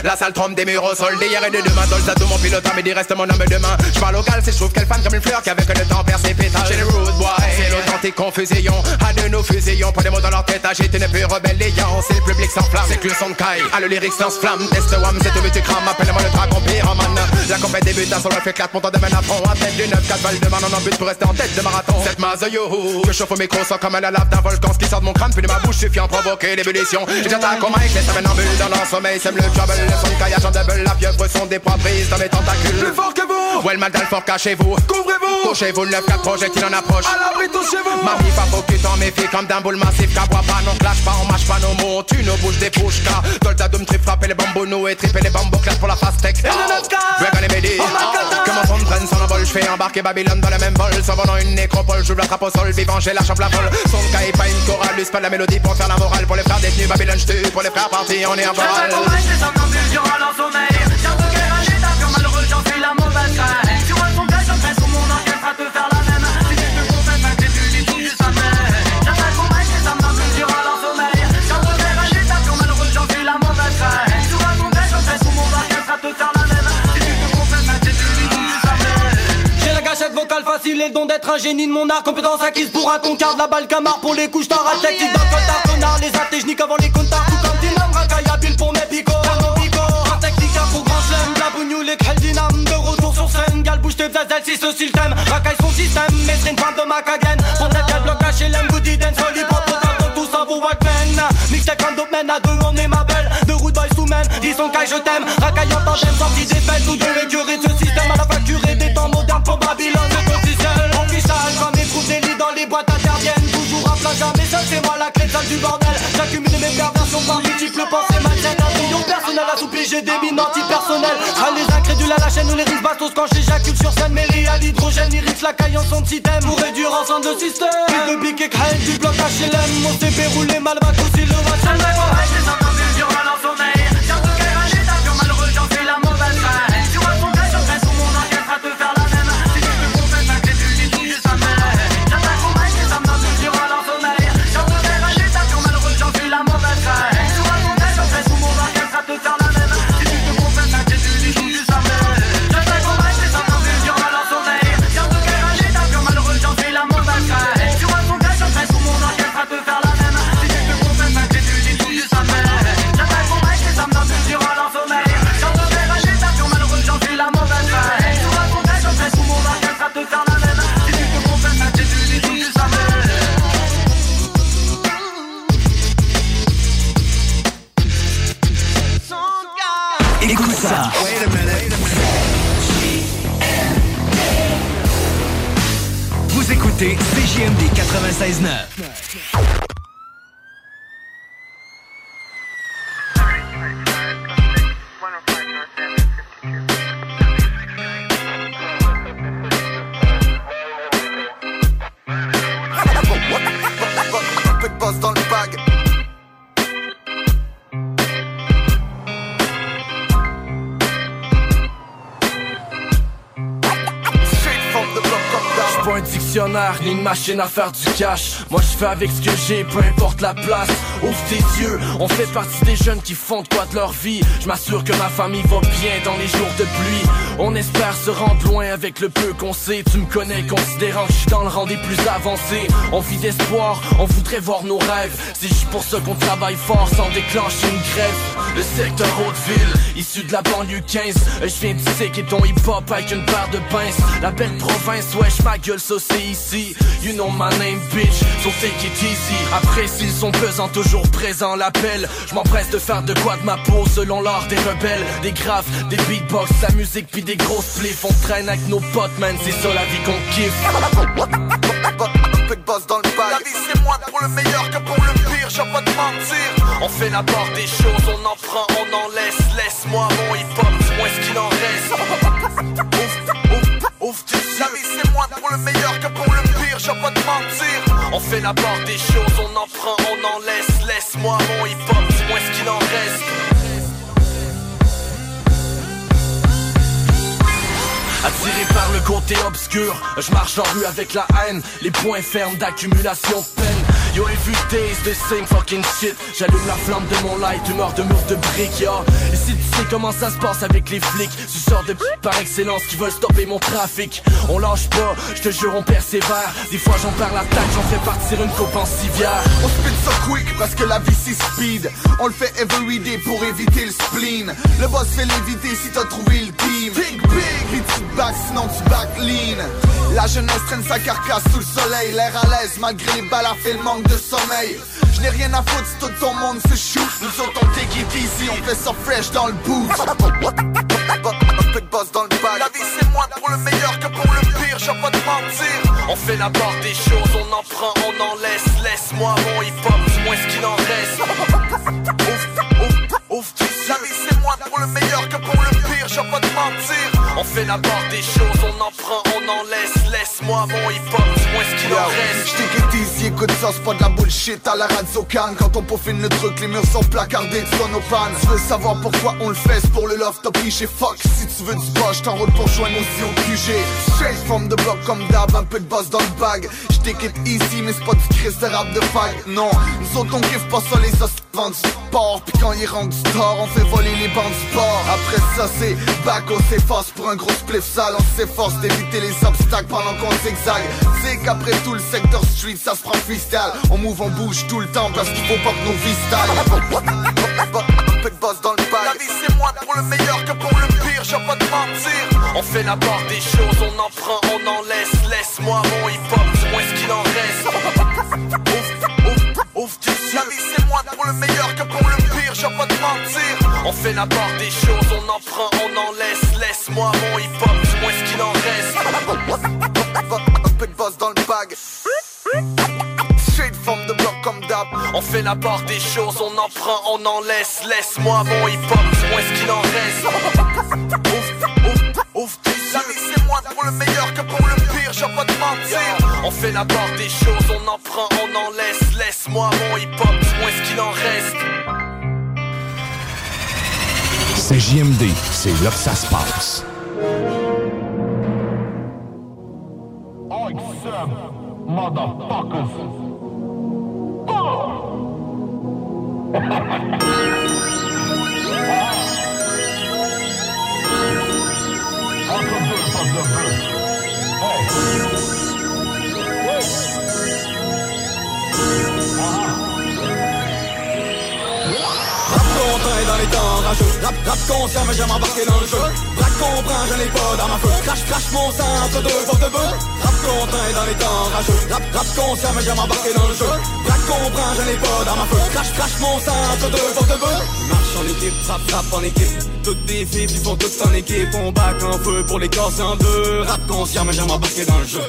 La salle trompe des murs au sol D'hier et de demain, le tout mon pilote Mais dit reste mon homme demain J'parle local, c'est je trouve qu'elle fan comme une fleur Qui avec le temps perd ses pétales. J'ai le rude boy, c'est l'authentique confusion À de nos fusillons, pas des mots dans leur tête Agite une plus rébellion C'est le public sans flamme, c'est que le son de caille. À le lyrics lance flamme, test wam, c'est tout tu crames Appelle-moi le dragon pyromane. La compète débute, un solo fait 4 montants de mène à front À tête du 9, 4 balles de man en but pour rester en tête de marathon. Cette maze yo Je chauffe au micro sans comme à la lave d'un volcan. Ce qui sort de mon crâne, puis de ma bouche suffit à provoquer l'ébullition J'attaque au mic, laisse en bulle dans leur sommeil, sème le le son de caillage en double, la pieuvre sont des poids prises dans mes tentacules. Plus fort que vous! Ouais, le mal fort, cachez-vous! Couvrez-vous! Couchez-vous, le 9-4 projectile en approche. À l'abri, touchez-vous! Mamie, pas faut que tu t'en méfies comme d'un boule massif, qu'à bois pas, non clash pas, on mâche pas nos mots, tu nos bouches des pouches, car Dolta Doom trip frapper les bambous nous et tripper les bambous clash pour la tech. Et le 9 Dragon et Mehdi, comment son traîne son envol, j'fais embarquer Babylone dans le même vol, s'envolant une nécropole, j'ouvre la trappe au sol, vivant, j'ai la chambre la folle. Son caille pas une chorale, pas de la mélodie pour faire la morale, pour les frères détenus, Babylone j'tue, pour les frères partis, on est. Je un J'ai la gâchette vocale facile et le don d'être un génie de mon art. Compétence acquise pour un concard de la balle camard Pour les couches t'as tactique col connard Les athlégiques avant les comptards Tout comme racaille habile pour les dynam De retour sur scène. Gal bouge tes bzazelles si ce style t'aime Racaille son système Maîtrise fin de ma cagaine Pour tête qu'elle bloque HLM Goody dance Folie propre tout ça vous Walkman. Mixtape comme dope man À deux on est ma belle. De rude boy sous même Dis son je t'aime. Racaille en tandem Sortie des fêtes Ou de l'écurie de ce système À la facturée des temps modernes Pour Babylone. Le officiel Official Comme les trous des lits dans les boîtes interviennent. Toujours à plat jamais seul C'est moi la clé de du bordel. J'accumule mes perversions par multiples pensées J'ai des mines antipersonnelles. À les incrédules à la chaîne Ou les risques bastos quand j'éjacule sur scène Mêlé à l'hydrogène Irrite la caille en son système Pour réduire ensemble le système. De bic et crête du bloc HLM On s'est déroulé mal bac aussi le à faire du cash. Moi je fais avec ce que j'ai, peu importe la place. Ouvre tes yeux, on fait partie des jeunes qui font de quoi de leur vie. Je m'assure que ma famille va bien dans les jours de pluie On espère se rendre loin avec le peu qu'on sait. Tu me connais considérant que je dans le rang des plus avancés. On vit d'espoir, on voudrait voir nos rêves. C'est juste pour ça qu'on travaille fort sans déclencher une grève. Le secteur Haute-Ville, issu de la banlieue 15 Je viens d'ici et ton hip-hop avec une paire de pinces. La belle province, wesh ma gueule ça ici. You know my name bitch, so take it easy. Après s'ils sont pesants, toujours présents l'appel. Je m'empresse de faire de quoi de ma peau selon l'art des rebelles. Des graphes, des beatbox, la musique des grosses flips On traîne avec nos potes man, c'est ça la vie qu'on kiffe boss dans le bag. La vie c'est moins pour le meilleur que pour le pire, j'ai pas de mentir. On fait la part des choses, on en prend, on en laisse Laisse-moi mon hip-hop, dis-moi ce qu'il en reste Ouf, tu La vie c'est moins pour le meilleur que pour le pire, j'ai pas de mentir. On fait la part des choses, on en prend, on en laisse Laisse-moi mon hip-hop, dis-moi ce qu'il en reste Attiré par le côté obscur, je marche en rue avec la haine, les points fermes d'accumulation de. Yo, every day is the same fucking shit. J'allume la flamme de mon light, humeur de mur de briques, yo. Et si tu sais comment ça se passe avec les flics, tu sors de par excellence qui veulent stopper mon trafic. On lâche pas, je te jure, on persévère. Des fois j'en perds l'attaque, j'en fais partir une coupe en civière. On spin so quick parce que la vie c'est speed. On le fait everyday pour éviter le spleen. Le boss fait l'éviter si t'as trouvé le team. Think big, vite tu back sinon tu back lean. La jeunesse traîne sa carcasse sous le soleil, l'air à l'aise malgré les balles et le manque de sommeil. Je n'ai rien à foutre si tout ton monde se shoot. Nous autres on take it on fait ça fresh dans le boot. Boss dans le bag. La vie c'est moins pour le meilleur que pour le pire, j'ai pas de mentir. On fait la part des choses, on en prend, on en laisse Laisse-moi mon hip-hop, dis-moi ce qu'il en reste Ouf, tu La vie c'est moins pour le meilleur que pour le pire, j'ai pas de mentir. On fait la part des choses, on en prend, on en laisse Laisse-moi mon hip-hop, dis-moi ce qu'il en reste. J't'ai écoute ça, c'est pas de la bullshit à la radio can Quand on peaufine le truc, les murs sont placardés, tu sonnes aux pannes Tu veux savoir pourquoi on le fait, c'est pour le love, t'as pris chez Fox. Si tu veux du boss, t'enrôle pour joindre aussi au QG Straight from the block comme d'hab, un peu de boss dans le bag. J't'ai easy, mais c'est pas du de rap de fag Non, nous autres on kiffe pas ça, les os vendent du sport Puis quand ils rentrent du tort, on fait voler les bandes sport Après ça c'est back, on s'efforce pour un gros spliff sale On s'efforce d'éviter les obstacles pendant qu'on zigzague C'est qu'après tout le secteur street ça se prend freestyle. On move, on bouge tout le temps parce qu'il faut pas que nos vies style Big <laughs> boss dans le bag La vie c'est moins pour le meilleur que pour le pire, j'ai pas de mentir. On fait la part des choses, on en prend, on en laisse. Laisse-moi mon hip-hop, dis-moi ce qu'il en reste. La vie c'est moins pour le meilleur que pour le pire, j'ai pas de mentir. On fait la part des choses, on en prend, on en laisse. Laisse-moi mon hip-hop, dis-moi ce qu'il en reste la part des choses, on en prend, on en laisse. Laisse-moi mon hip-hop, dis-moi ce qu'il en reste. <laughs> Ouf, tu La vie c'est moins pour le meilleur que pour le pire, j'ai pas de mentir. On fait la part des choses, on en prend, on en laisse. Laisse-moi mon hip-hop, dis-moi ce qu'il en reste. C'est JMD, c'est là que ça se passe. Motherfuckers. Rap Rap, rap conscient mais j'aime embarquer dans le jeu. Rap comprend, je n'ai pas dans ma feu. Crash, crash mon sang entre deux portes de content dans les temps rageux. Rap, rap conscient mais j'aime embarquer dans le jeu. Rap comprend, je n'ai pas dans ma feu. Crash, crash mon sang entre deux portes de Marche en équipe, rap, rap en équipe. Toutes des filles qui font toutes en équipe. On back en feu pour les casser en deux. Rap conscient mais j'aime embarquer dans le jeu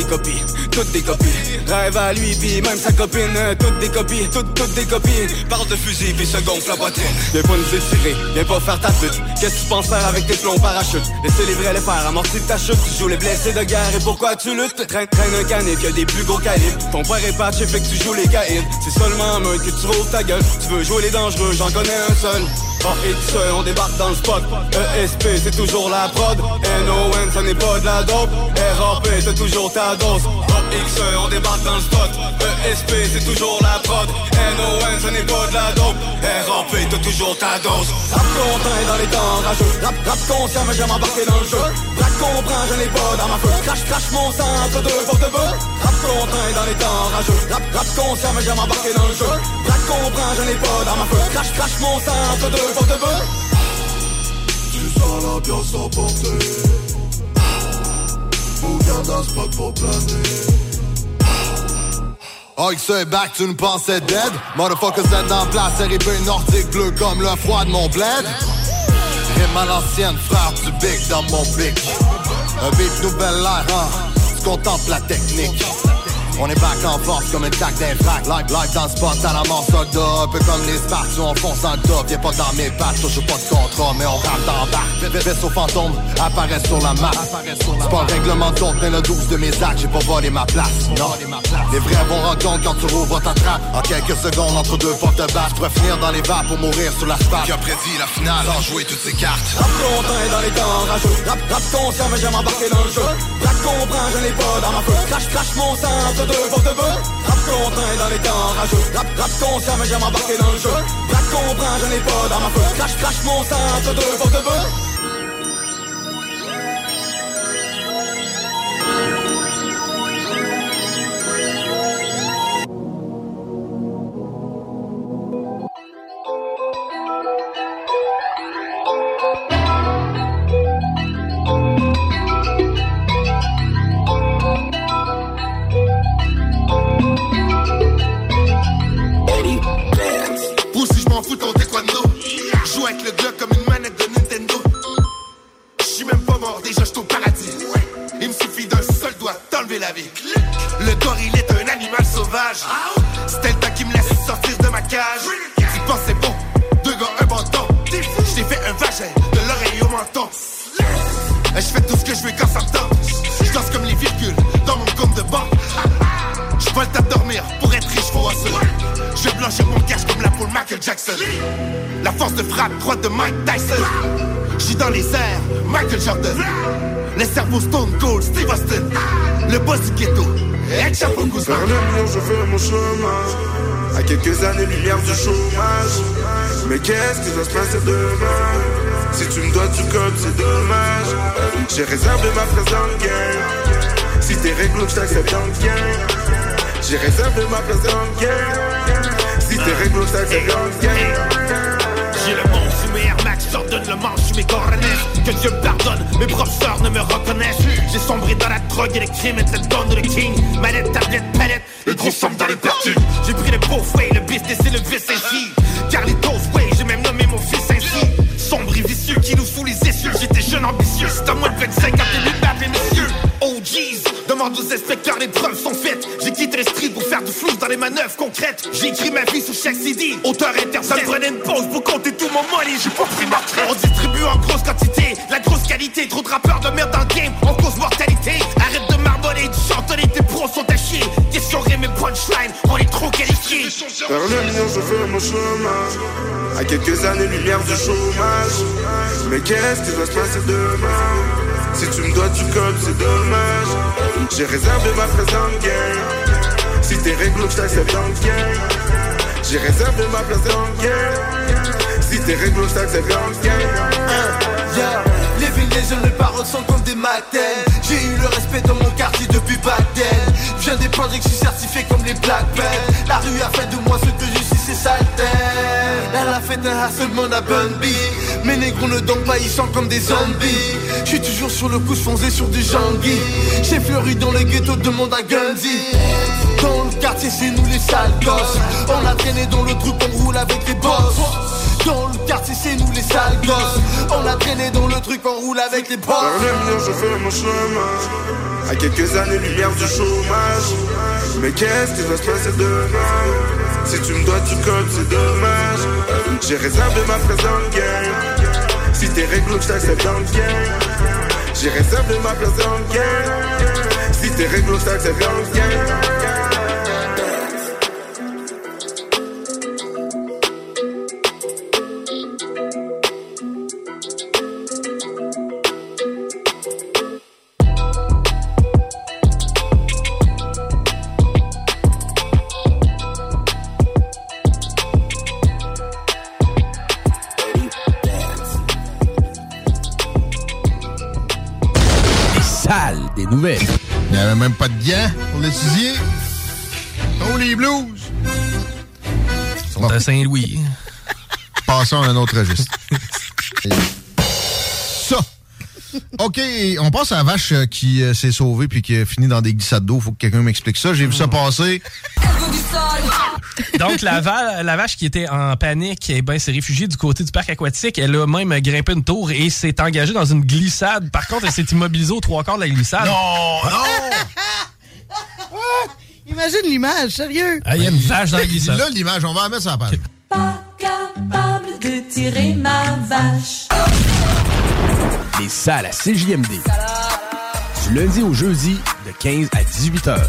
des copies, toutes des copies. Rêve à lui puis même sa copine Toutes des copies, toutes, toutes des copines Parle de fusil puis se gonfle la poitrine Viens pas nous étirer, viens pas faire ta pute. Qu'est-ce que tu penses faire avec tes plombs parachute Laissez les vrais les faire, amortir ta chute. Tu joues les blessés de guerre et pourquoi tu luttes? Traîne, traîne un canif, y'a des plus gros calibres Ton père est patché, fait que tu joues les caïds. C'est seulement en meute que tu rouvres ta gueule. Tu veux jouer les dangereux, j'en connais un seul. En X, on débarque dans le spot. ESP, c'est toujours la prod. NON, ça n'est pas de la dope. RAP, c'est toujours ta dose. En X, on débarque dans le spot. ESP, c'est toujours la prod. NON, ça n'est pas de la dope. RAP, t'as toujours ta dose. Rap content dans les temps rageux. Rap, rap conscient, mais j'aime embarquer dans le jeu. Rap comprend, je n'ai pas dans ma feu. Crash, crash mon sang entre deux porte de Rap content dans les temps rageux. Rap, rap conscient, mais j'aime embarquer dans le jeu. Rap comprend, je n'ai pas dans ma feu. Crash, crash mon sang entre deux porte de Tu sens l'ambiance emportée. Planer. Oh, est back, tu nous pensais dead? Motherfuckers êtes dans place, RIP nordique bleu comme le froid de mon bled. Rime à l'ancienne, frère du big dans mon bic Un beat nouvelle ère, hein, tu contemples la technique on est back en force comme une tac d'impact Live, live dans le spot à la mort soldat Un peu comme les Spartans, on fonce en top Viens pas dans mes pattes, toujours pas de contrat Mais on rentre dans barre Vaisseau fantôme apparaît sur la map. C'est pas le règlement d'autre, mais le 12 de mes actes J'ai pas volé ma place, non. Les vrais vont rencontre quand tu rouvres ta trappe En quelques secondes, entre deux portes de base Pourrais finir dans les vapes pour mourir sur l'asphalte Qui a prédit la finale? Sans jouer toutes ses cartes. Rap content dans les temps rageux Rap, rap conscient, mais j'aime embarquer dans le jeu. Rap comprend, je n'ai pas dans ma feu. Crash, crash mon sang deux portes de Rap content dans les temps rageux. Rap, rap conscient, mais j'aime embarquer dans le jeu. Rap comprend, je n'ai pas dans ma feu. Crash, crash mon sang entre deux portes À quelques années-lumière du chômage. Mais qu'est-ce qui va se passer demain? Si tu me dois du code, c'est dommage. J'ai réservé ma place dans le. Si t'es réglo, je t'accepte dans. J'ai réservé ma place dans le. Si t'es réglo, je t'accepte dans le. J'ai le sous mes Air Max, Jordan le manche sous mes Que Dieu me pardonne, mes professeurs ne me reconnaissent J'ai sombré dans la drogue et les crimes et le don de le king Manette, tablette, palette, J'ai pris le beau way, le business et le ainsi. Carlitos way, j'ai même nommé mon fils ainsi. Sombre et vicieux qui nous fout les essieux J'étais jeune ambitieux, c'est à moi de 25 ans et lui m'appeler monsieur Oh jeez, demande aux inspecteurs, les preuves sont faites. J'ai quitté les streets pour faire du flou dans les manœuvres concrètes. J'ai écrit ma vie sur chaque CD, auteur interprète Ça me une pause pour compter tout mon money, j'ai pas pris ma retraite. On distribue en grosse quantité, la grosse qualité Trop de rappeurs de merde dans le game, en cause mortalité Vers mur, je fais mon chemin. À quelques années-lumière du chômage. Mais qu'est-ce qui va se passer demain? Si tu me dois du code, c'est dommage. J'ai réservé ma le game. Si t'es réglo, je t'accepte le game. J'ai réservé ma place le game. Si t'es réglo, je t'accepte dans le game. Yeah. Les villes, les jeunes, les paroles sont comme des matins J'ai eu le respect dans mon quartier depuis Je viens des projets, je suis certifié comme les Black Belts. La rue a fait de moi ce que je suis, c'est salté Elle a fait un harcèlement à Bunby Mes négros ne dorment pas, ils sont comme des zombies. Je suis toujours sur le coup, je sur du Jangui. J'ai fleuri dans les ghettos, demande à Gundy Dans le quartier, c'est nous les sales gosses. On a traîné dans le truc, on roule avec les boss dans le quartier, c'est nous les sales gosses. On a traîné dans le truc, on roule avec les le mur, je fais mon chemin. À quelques années-lumière du chômage. Mais qu'est-ce qui va se passer demain? Si tu me dois du code, c'est dommage. J'ai réservé ma place dans le game. Si t'es réglo, je dans le game. J'ai réservé ma place dans le game. Si t'es réglo, je dans le game. Nouvelles. Il n'y avait même pas de gants pour l'étudier. Oh, les blues! Ils sont à Saint-Louis. <laughs> Passons à un autre registre. Ça. OK, on passe à la vache euh, qui euh, s'est sauvée puis qui a fini dans des glissades d'eau. Faut que quelqu'un m'explique ça. J'ai vu ça passer. Donc, la, va- la vache qui était en panique, eh ben, s'est réfugiée du côté du parc aquatique. Elle a même grimpé une tour et s'est engagée dans une glissade. Par contre, elle s'est immobilisée aux trois quarts de la glissade. Non, <laughs> Imagine l'image, sérieux. Ah, Il y a une vache dans la glissade. Là, l'image, on va la mettre sur la page. Capable de tirer ma vache. Les salles à CJMD. Du lundi au jeudi, de 15 à 18 heures.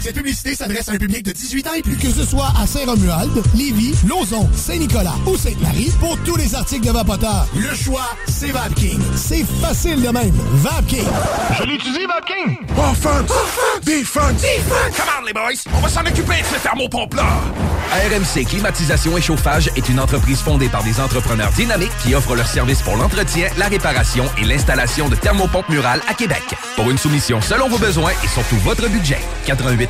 Cette publicité s'adresse à un public de 18 ans et plus. Que ce soit à Saint-Romuald, Lévis, Lauson, Saint-Nicolas ou Sainte-Marie, pour tous les articles de Vapoteur, le choix, c'est VapKing. C'est facile de même. VapKing. Je l'utilise, Vapking! Offense! Defense! Come on, les boys! On va s'en occuper de ce thermopompe-là! RMC Climatisation et Chauffage est une entreprise fondée par des entrepreneurs dynamiques qui offrent leurs services pour l'entretien, la réparation et l'installation de thermopompes murales à Québec. Pour une soumission selon vos besoins et surtout votre budget, 88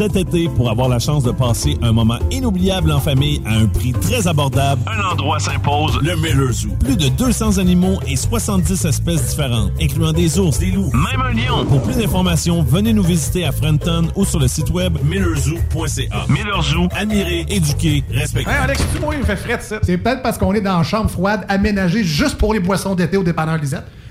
Cet été, pour avoir la chance de passer un moment inoubliable en famille à un prix très abordable, un endroit s'impose, le Miller Zoo. Plus de 200 animaux et 70 espèces différentes, incluant des ours, des loups, même un lion. Pour plus d'informations, venez nous visiter à Frenton ou sur le site web millerzoo.ca. Miller Zoo, admirer, éduquer, respecter. Hey Alex, tu moi, il me fait fret, ça. C'est peut-être parce qu'on est dans une chambre froide aménagée juste pour les boissons d'été au dépanneur Lisette.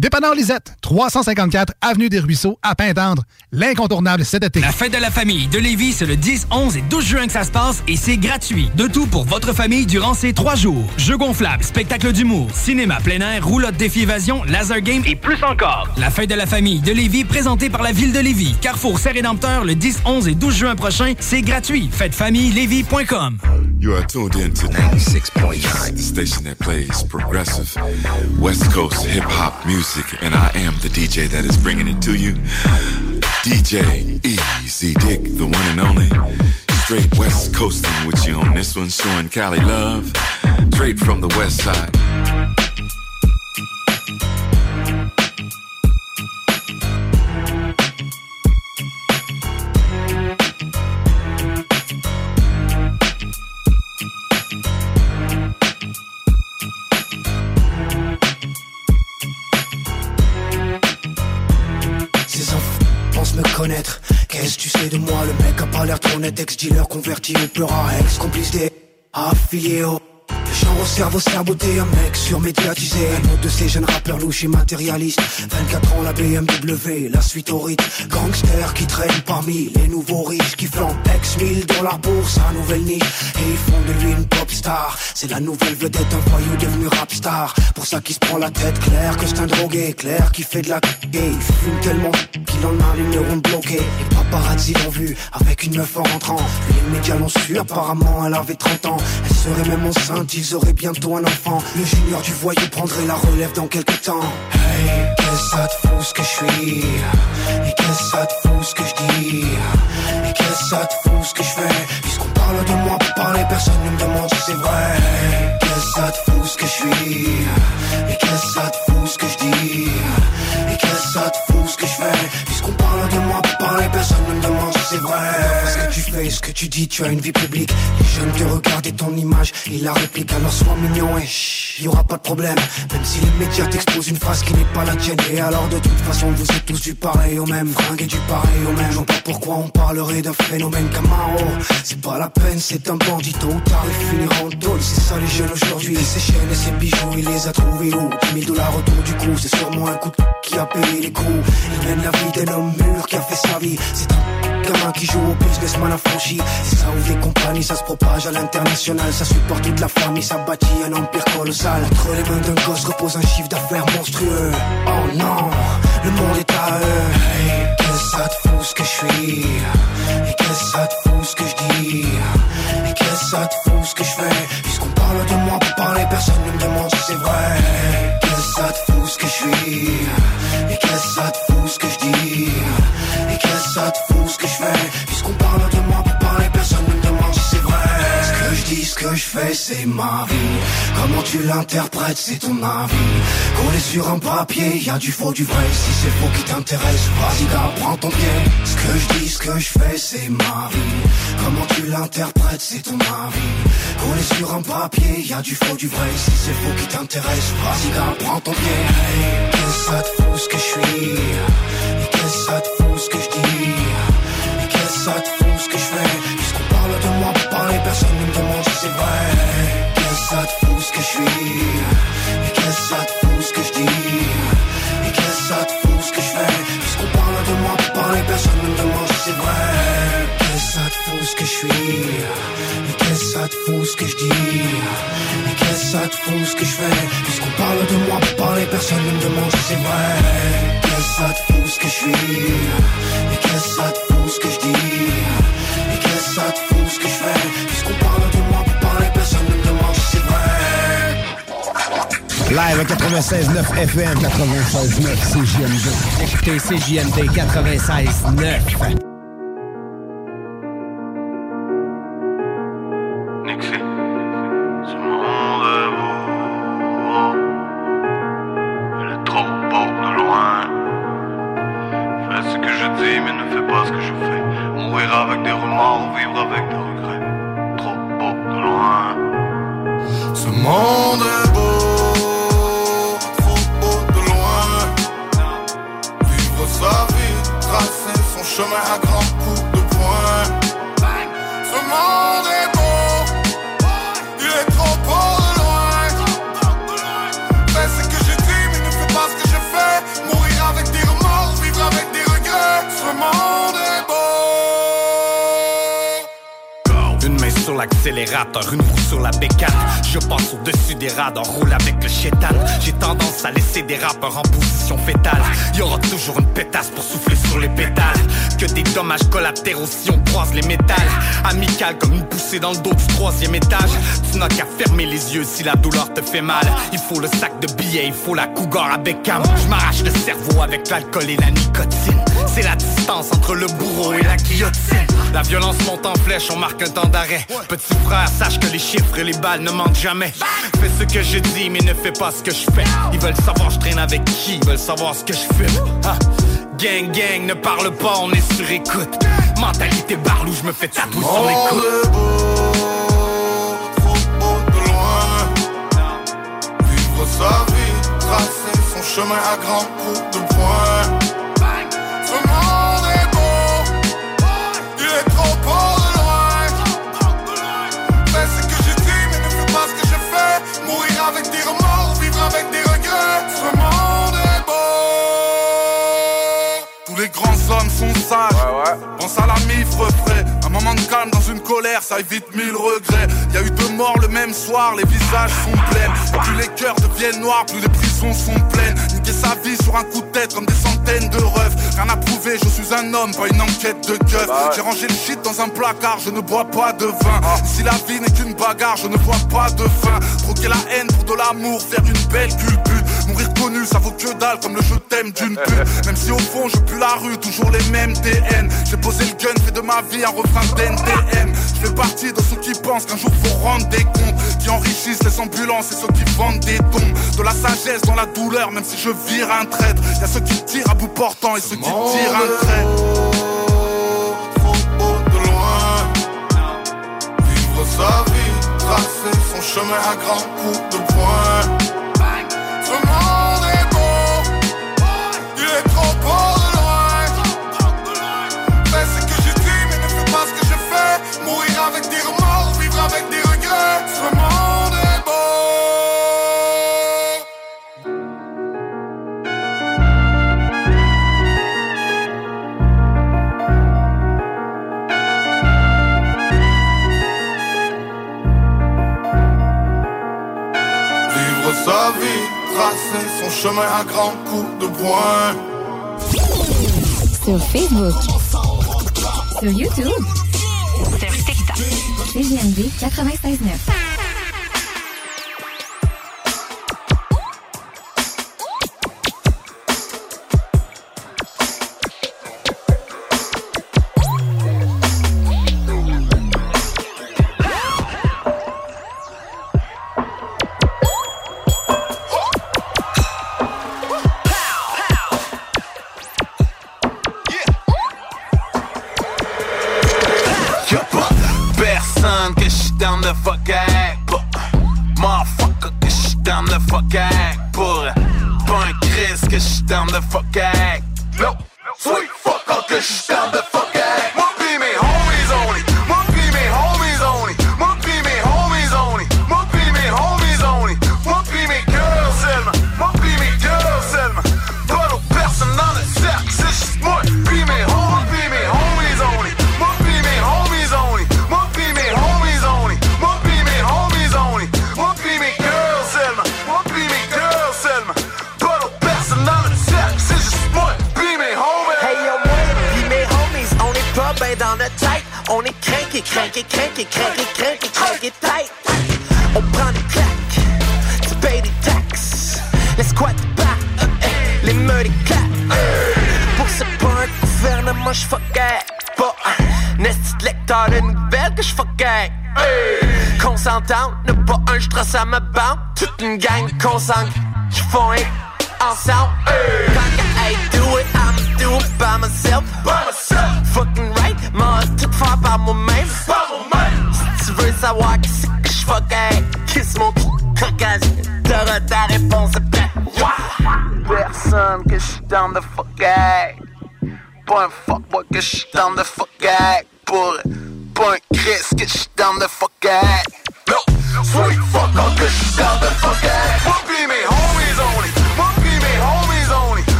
Dépanneur Lisette, 354 Avenue des Ruisseaux, à Pintendre. L'incontournable cet été. La fête de la famille de Lévis, c'est le 10, 11 et 12 juin que ça se passe et c'est gratuit. De tout pour votre famille durant ces trois jours. Jeux gonflables, spectacle d'humour, cinéma plein air, roulotte défi évasion, laser game et plus encore. La fête de la famille de Lévis, présentée par la ville de Lévis. Carrefour Saint-Rédempteur, le 10, 11 et 12 juin prochain, c'est gratuit. Fêtefamillelévis.com. You are tuned in to 96.9, the station that plays progressive West Coast hip hop music, and I am the DJ that is bringing it to you. DJ Easy Dick, the one and only. Straight West Coasting with you on this one, showing Cali love. straight from the west side. Qu'est-ce que tu sais de moi? Le mec a pas l'air trop net, ex-dealer converti au peur à ex-complice des affiliés. Cerveau cerboté, un mec surmédiatisé. Un autre de ces jeunes rappeurs louches et matérialistes. 24 ans la BMW, la suite au rythme. Gangster qui traîne parmi les nouveaux riches Qui flambent ex 1000 dans la bourse, un nouvelle niche. Et ils font de lui une pop star. C'est la nouvelle vedette, un voyou devenu rap star. Pour ça qu'il se prend la tête claire que c'est un drogué. Claire qui fait de la gay Il fume tellement qu'il en a les neurones bloqués. Les paparazzi l'ont vu avec une meuf en rentrant. Les médias l'ont su, apparemment elle avait 30 ans. Elle serait même enceinte, ils auraient bientôt un enfant. Le junior du voyou prendrait la relève dans quelques temps. Hey, qu'est-ce que ça te fout ce que je suis? Et qu'est-ce que ça te fout ce que je dis? Et qu'est-ce que ça te fout ce que je fais? Puisqu'on parle de moi pour parler, personne ne me demande si c'est vrai. Hey, Qu'est-ce que ça te fout ce que je suis? Et qu'est-ce que ça te fout ce que je dis? Et qu'est-ce que ça te fout ce que je fais? Parler, personne ne me demande si c'est vrai. Ce que tu fais, ce que tu dis, tu as une vie publique. Les jeunes te regardent et ton image Ils la répliquent alors sois mignon et chut, y aura pas de problème. Même si les médias t'exposent une phrase qui n'est pas la tienne. Et alors de toute façon vous êtes tous du pareil au même. Fringue et du pareil au même. Je pas pourquoi on parlerait d'un phénomène Camaro C'est pas la peine, c'est un bandit Tôt ou tard il finira en C'est ça les jeunes aujourd'hui. Ces chaînes et ces bijoux il les a trouvés où? 10 000 dollars autour du cou C'est sûrement un coup qui a payé les coups. Il mène la vie d'un homme mûr qui a fait sa vie C'est un gamin qui joue au businessman affranchi Et ça ouvre les compagnies, ça se propage à l'international. Ça supporte toute la famille, ça bâtit un empire colossal. Entre les mains d'un gosse repose un chiffre d'affaires monstrueux. Oh non, le monde est à eux. Qu'est-ce que ça te fout ce que je suis? Et qu'est-ce que ça te fout ce que je dis? Et qu'est-ce que ça te fout ce que je fais? Puisqu'on parle de moi pour parler, personne ne me demande si c'est vrai. Qu'est-ce que ça te fout ce que je suis? C'est ma vie. Comment tu l'interprètes, c'est ton avis. Collé sur un papier, y a du faux, du vrai. Si c'est faux qui t'intéresse, vas-y gars, prends ton pied. Ce que je dis, ce que je fais, c'est ma vie. Comment tu l'interprètes, c'est ton avis. Collé sur un papier, y a du faux, du vrai. Si c'est faux qui t'intéresse, vas-y gars, prends ton pied. Qu'est-ce que ça te fout ce que je suis? Et qu'est-ce que ça personne ne me demande si c'est vrai. Qu'est-ce que ça te fout ce que je suis? Et qu'est-ce que ça te fout ce que je dis? Et qu'est-ce que ça te fout ce que je fais? Puisqu'on parle de moi pour parler, personne ne me demande si c'est vrai. Live à 96.9 FM, 96.9 CJMD. Écoutez CJMD 96.9. roule avec le chétan. J'ai tendance à laisser des rappeurs en position fétale. Y toujours une pétasse pour souffler sur les pétales. Que des dommages collatéraux si on croise les métals. Amical comme une poussée dans le dos du troisième étage. Tu n'as qu'à fermer les yeux si la douleur te fait mal. Il faut le sac de billets, il faut la cougar à Beckham. Je m'arrache le cerveau avec l'alcool et la nicotine. C'est la distance entre le bourreau et la guillotine. La violence monte en flèche, on marque un temps d'arrêt. Petit frère, sache que les chiffres et les balles ne mentent jamais. Fais ce que je dis, mais ne fais pas ce que je fais. Ils veulent savoir je traîne avec qui, ils veulent savoir ce que je fume. Ah. Gang, gang, ne parle pas, on est sur écoute. Mentalité barlou, je me fais tatouer sur les coudes. est beau, trop beau de loin. Vivre sa vie, tracer son chemin à grands coups de de calme dans une colère, ça évite mille regrets. Y a eu deux morts le même soir, les visages sont pleins. Plus les cœurs deviennent noirs, plus les prisons sont pleines. Niquer sa vie sur un coup de tête comme des centaines de refs. Rien à prouver, je suis un homme, pas une enquête de keuf. J'ai rangé le shit dans un placard, je ne bois pas de vin. Si la vie n'est qu'une bagarre, je ne vois pas de fin. Troquer la haine pour de l'amour, faire une belle culbute. Mourir comme le je t'aime d'une pute. Même si au fond je pue la rue, toujours les mêmes TN. J'ai posé le gun, fait de ma vie un refrain d'NTM. Je fais partie de ceux qui pensent qu'un jour faut rendre des comptes. Qui enrichissent les ambulances et ceux qui vendent des tombes. De la sagesse dans la douleur, même si je vire un traître. Y'a ceux qui tirent à bout portant et ceux qui tirent un trait. Trop beau de loin. Vivre sa vie, tracer son chemin à grands coups de poing. Chemin à grands coups de poing. Sur Facebook. Sur YouTube. Sur TikTok. CGMD 96.9.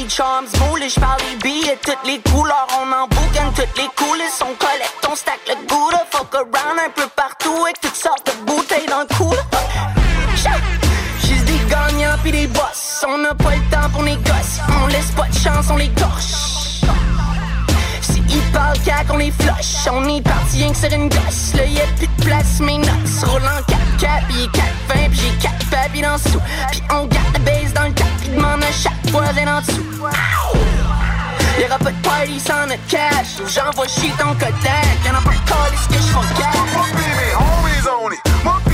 pour le do it. Getting lucky charms, moulage par les billets, toutes les couleurs, on en bouquin toutes les coulisses. On collecte, on stack le goût fuck around un peu partout avec toutes sortes de bouteilles dans le cou. Juste des gagnants pis des boss. On n'a pas le temps pour les gosses. On laisse pas de chance, on les torche. Parlent cac, on les flush. On est parti rien que sur une gosse. Là y'a plus de place, mes notes roulent en 4 4 pis 4 20 pis j'ai 4 papiers dans le sous. Pis on garde la base dans le cap, pis demande à chaque voisin en dessous. Y'aura pas de party sans notre cash. J'envoie chier ton Kodak. Y'en a pas de call, ce que j'fais cash? Mes homies on.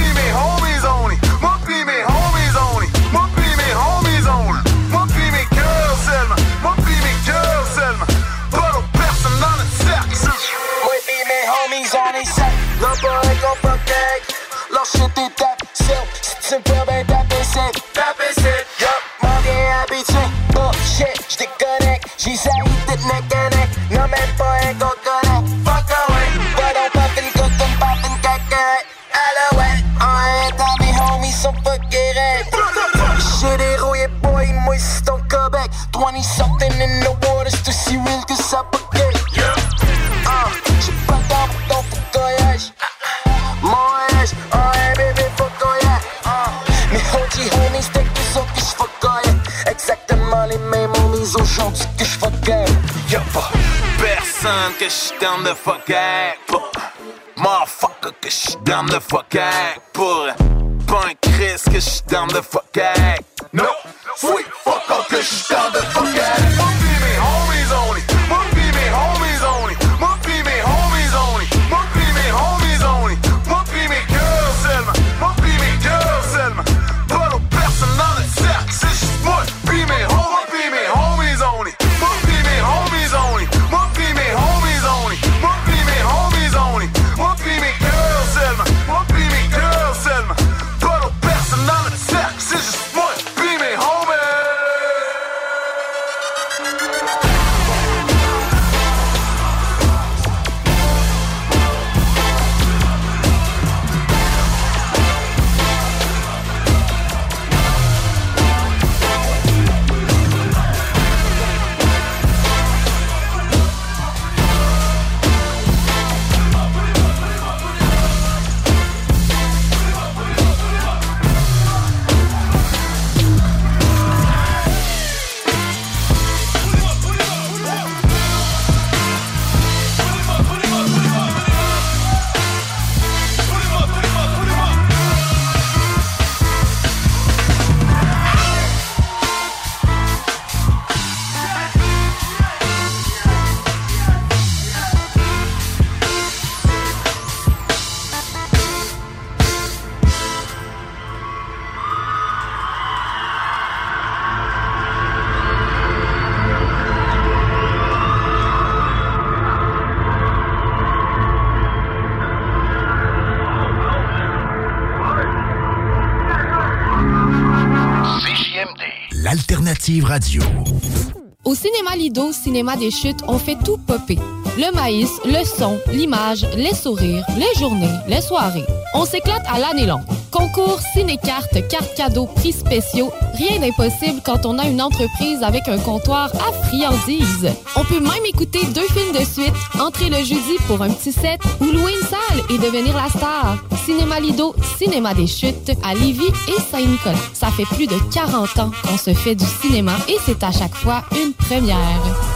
Self. Si tu me fais que j'suis down de fuck avec pour. Motherfucker que j'suis down de fuck avec pour. Pas un Chris que j'suis down de fuck avec. No, sweet fuck all que j'suis down de fuck avec. Au cinéma Lido, cinéma des chutes, on fait tout popper. Le maïs, le son, l'image, les sourires, les journées, les soirées. On s'éclate à l'année longue. Concours, ciné-cartes, cartes cadeaux, prix spéciaux, rien d'impossible quand on a une entreprise avec un comptoir à friandises. On peut même écouter deux films de suite, entrer le jeudi pour un petit set ou louer une salle et devenir la star. Cinéma Lido, cinéma des chutes à Lévis et Saint-Nicolas. Ça fait plus de 40 ans qu'on se fait du cinéma et c'est à chaque fois une première.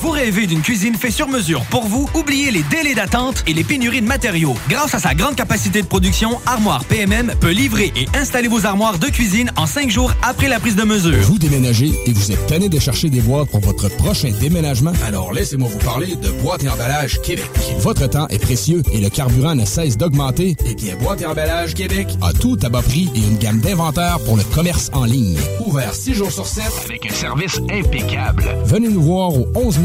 Vous rêvez d'une cuisine faite sur mesure pour vous? Oubliez les délais d'attente et les pénuries de matériaux. Grâce à sa grande capacité de production, Armoire PMM peut livrer et installer vos armoires de cuisine en cinq jours après la prise de mesure. Vous déménagez et vous êtes tanné de chercher des boîtes pour votre prochain déménagement? Alors laissez-moi vous parler de Boîte et Emballage Québec. Votre temps est précieux et le carburant ne cesse d'augmenter. Eh bien, Boîte et Emballage Québec a tout à bas prix et une gamme d'inventaires pour le commerce en ligne. Ouvert 6 jours sur 7 avec un service impeccable. Venez nous voir au 11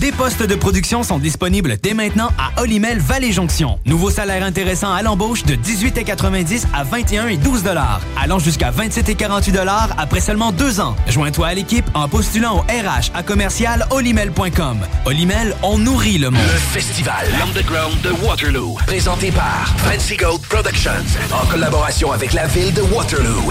Des postes de production sont disponibles dès maintenant à Olimel Valley Jonction. Nouveau salaire intéressant à l'embauche de 18,90 à 21 et 12 dollars, allant jusqu'à 27 et 48 dollars après seulement deux ans. Joins-toi à l'équipe en postulant au RH à commercial olimel.com. Olimel, on nourrit le monde. Le festival Underground de Waterloo, présenté par Fancy Gold Productions, en collaboration avec la ville de Waterloo.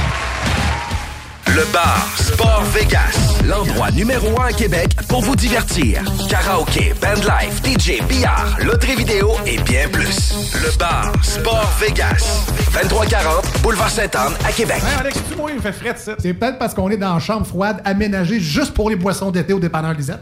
Le bar Sport Vegas, l'endroit numéro un à Québec pour vous divertir. Karaoke, bandlife, DJ, billard, loterie vidéo et bien plus. Le bar Sport Vegas, 2340 Boulevard Sainte-Anne à Québec. Hey Alex, tu moi, il me fait frais ça. C'est peut-être parce qu'on est dans une chambre froide aménagée juste pour les boissons d'été au dépanneur Lisette.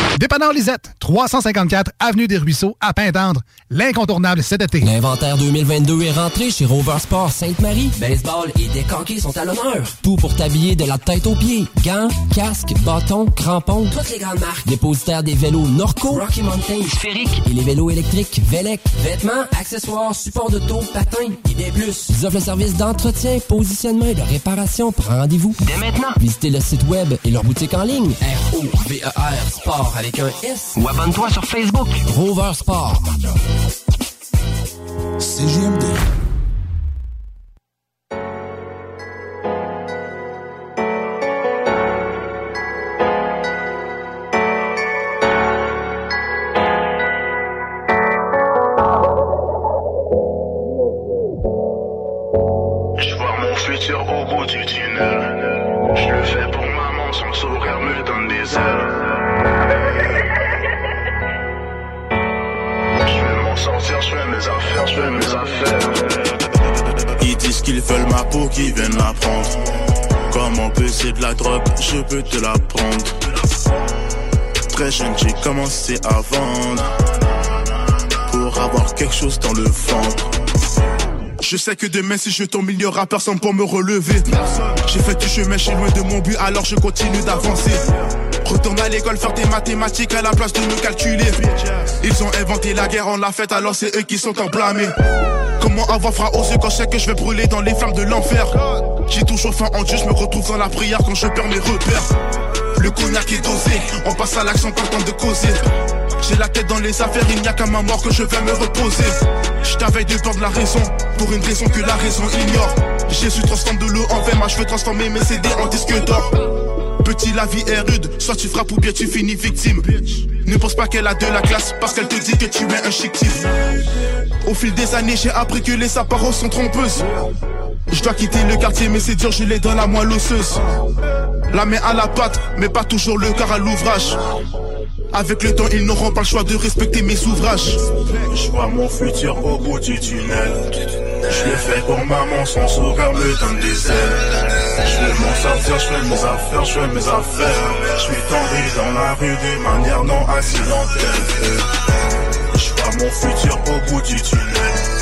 Dépanneur Lisette, 354 Avenue des Ruisseaux, à Pintendre. L'incontournable cet été. L'inventaire 2022 est rentré chez Rover Sport Sainte-Marie. Baseball et décanqués sont à l'honneur. Tout pour t'habiller de la tête aux pieds. Gants, casques, bâtons, crampons. Toutes les grandes marques. Dépositaire des vélos Norco, Rocky Mountain, Sphérique et les vélos électriques Velec. Vêtements, accessoires, supports de dos, patins et des plus. Ils offrent le service d'entretien, positionnement et de réparation. Prends rendez-vous. Dès maintenant. Visitez le site web et leur boutique en ligne. R-O-V-E-R Sport avec un S. Ou abonne-toi sur Facebook. Rover Sport. CGMD. Ils disent qu'ils veulent ma peau, qu'ils viennent la prendre. Comment peser de la drogue, je peux te la prendre. Très jeune, j'ai commencé à vendre. Pour avoir quelque chose dans le ventre. Je sais que demain si je tombe il n'y aura personne pour me relever J'ai fait du chemin, je suis loin de mon but alors je continue d'avancer Retourne à l'école faire tes mathématiques à la place de me calculer Ils ont inventé la guerre, on l'a faite alors c'est eux qui sont en blâmés Comment avoir froid aux yeux quand je sais que je vais brûler dans les flammes de l'enfer? J'ai toujours faim en Dieu, je me retrouve dans la prière quand je perds mes repères Le cognac est dosé, on passe à l'action le temps de causer j'ai la tête dans les affaires, il n'y a qu'à ma mort que je vais me reposer. Je t'avais de de la raison, pour une raison que la raison ignore. Jésus transforme de l'eau en moi je veux transformer mes CD en disque d'or. Petit, la vie est rude, soit tu frappes ou bien tu finis victime. Ne pense pas qu'elle a de la classe, parce qu'elle te dit que tu es un chic type. Au fil des années, j'ai appris que les apparences sont trompeuses. Je dois quitter le quartier, mais c'est dur, je l'ai dans la moelle osseuse. La main à la pâte, mais pas toujours le cœur à l'ouvrage. Avec le temps, ils n'auront pas le choix de respecter mes ouvrages. Je vois mon futur au bout du tunnel. Je le fais pour maman, son sourire me donne des ailes. Je vais m'en sortir, je fais mes affaires, je fais mes affaires. Je suis tombé dans la rue d'une manière non accidentelle. Je vois mon futur au bout du tunnel.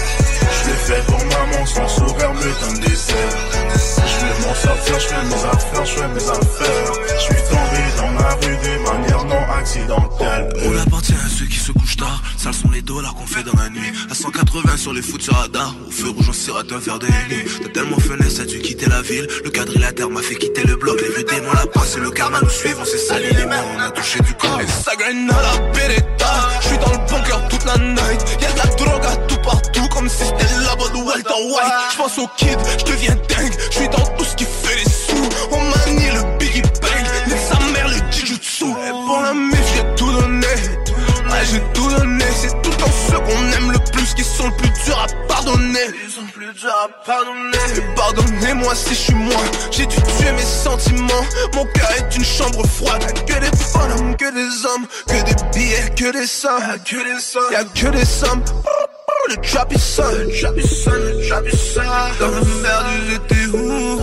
Je le fais pour maman, son sourire me donne des ailes. Je vais m'en sortir, je fais mes affaires, je fais mes affaires. Je suis tombé dans la rue d'une manière non accidentelle. On appartient à ceux qui se couchent tard. Sales sont les dollars qu'on fait dans la nuit. À 180 sur les foot sur radar. Au feu rouge, on sirate un verre de nuit. T'as tellement fenêtre, ça dû quitter la ville. Le quadrilatère m'a fait quitter le bloc. Les vieux démons, la passe et le karma nous suivent. On s'est sali les mains, on a touché du corps. Et ça gagne à la Beretta. J'suis dans le bunker toute la night. Y'a de la drogue à tout partout, comme si c'était la bonne Walter White. J'pense au kid, j'deviens dingue. J'suis dans tout ce qui fait les sous. On manie le Biggie Bang. Nique sa mère, le Jujutsu. Et la Ouais, j'ai tout donné. C'est tout dans ceux qu'on aime le plus qui sont le plus durs à pardonner. pardonné. Pardonnez-moi si je suis moi. J'ai dû tuer mes sentiments. Mon cœur est une chambre froide. Que des bonhommes, que des hommes, que des billets, que des sommes. Que des sommes. Y'a que des sommes. Le trap is son, le trap is son, le trap is son. Dans la merde, j'étais où?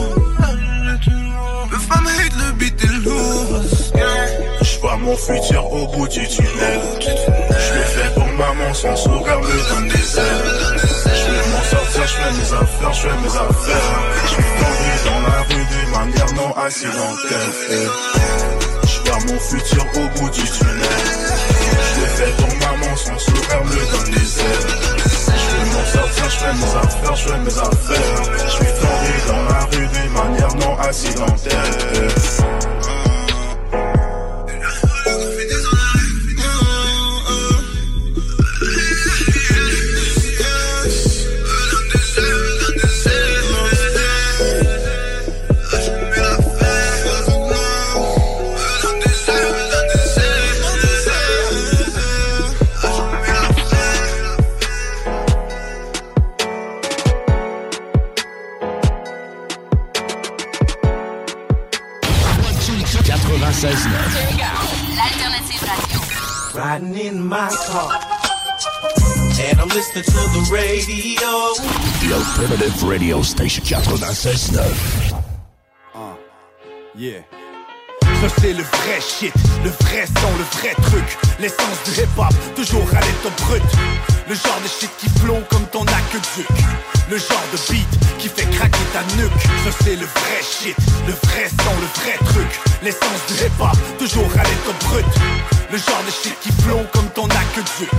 Le femme hate, le beat est lourd. Je vois mon futur au bout du tunnel. Je le fais pour maman, son sourire me donne des ailes. Je vais m'en sortir, je fais mes affaires, je fais mes affaires. Je dans la rue d'une manière non accidentelle. Je vois mon futur au bout du tunnel. Je le fais pour maman, son sourire me donne des ailes. Je vais m'en sortir, je fais mes affaires, je fais mes affaires. Je suis tombé dans la rue d'une manière non accidentelle. My car. And I'm listening to the radio. The Alternative Radio Station. 96.9. Yeah. Ça c'est le vrai shit, le vrai son, le vrai truc. L'essence du hip-hop, toujours à l'état brut. Le genre de shit qui plombe comme ton aqueduc. Le genre de beat qui fait craquer ta nuque. Ça c'est le vrai shit, le vrai son, le vrai truc. L'essence du hip-hop, toujours à l'état brut Le genre de shit qui plombe comme ton aqueduc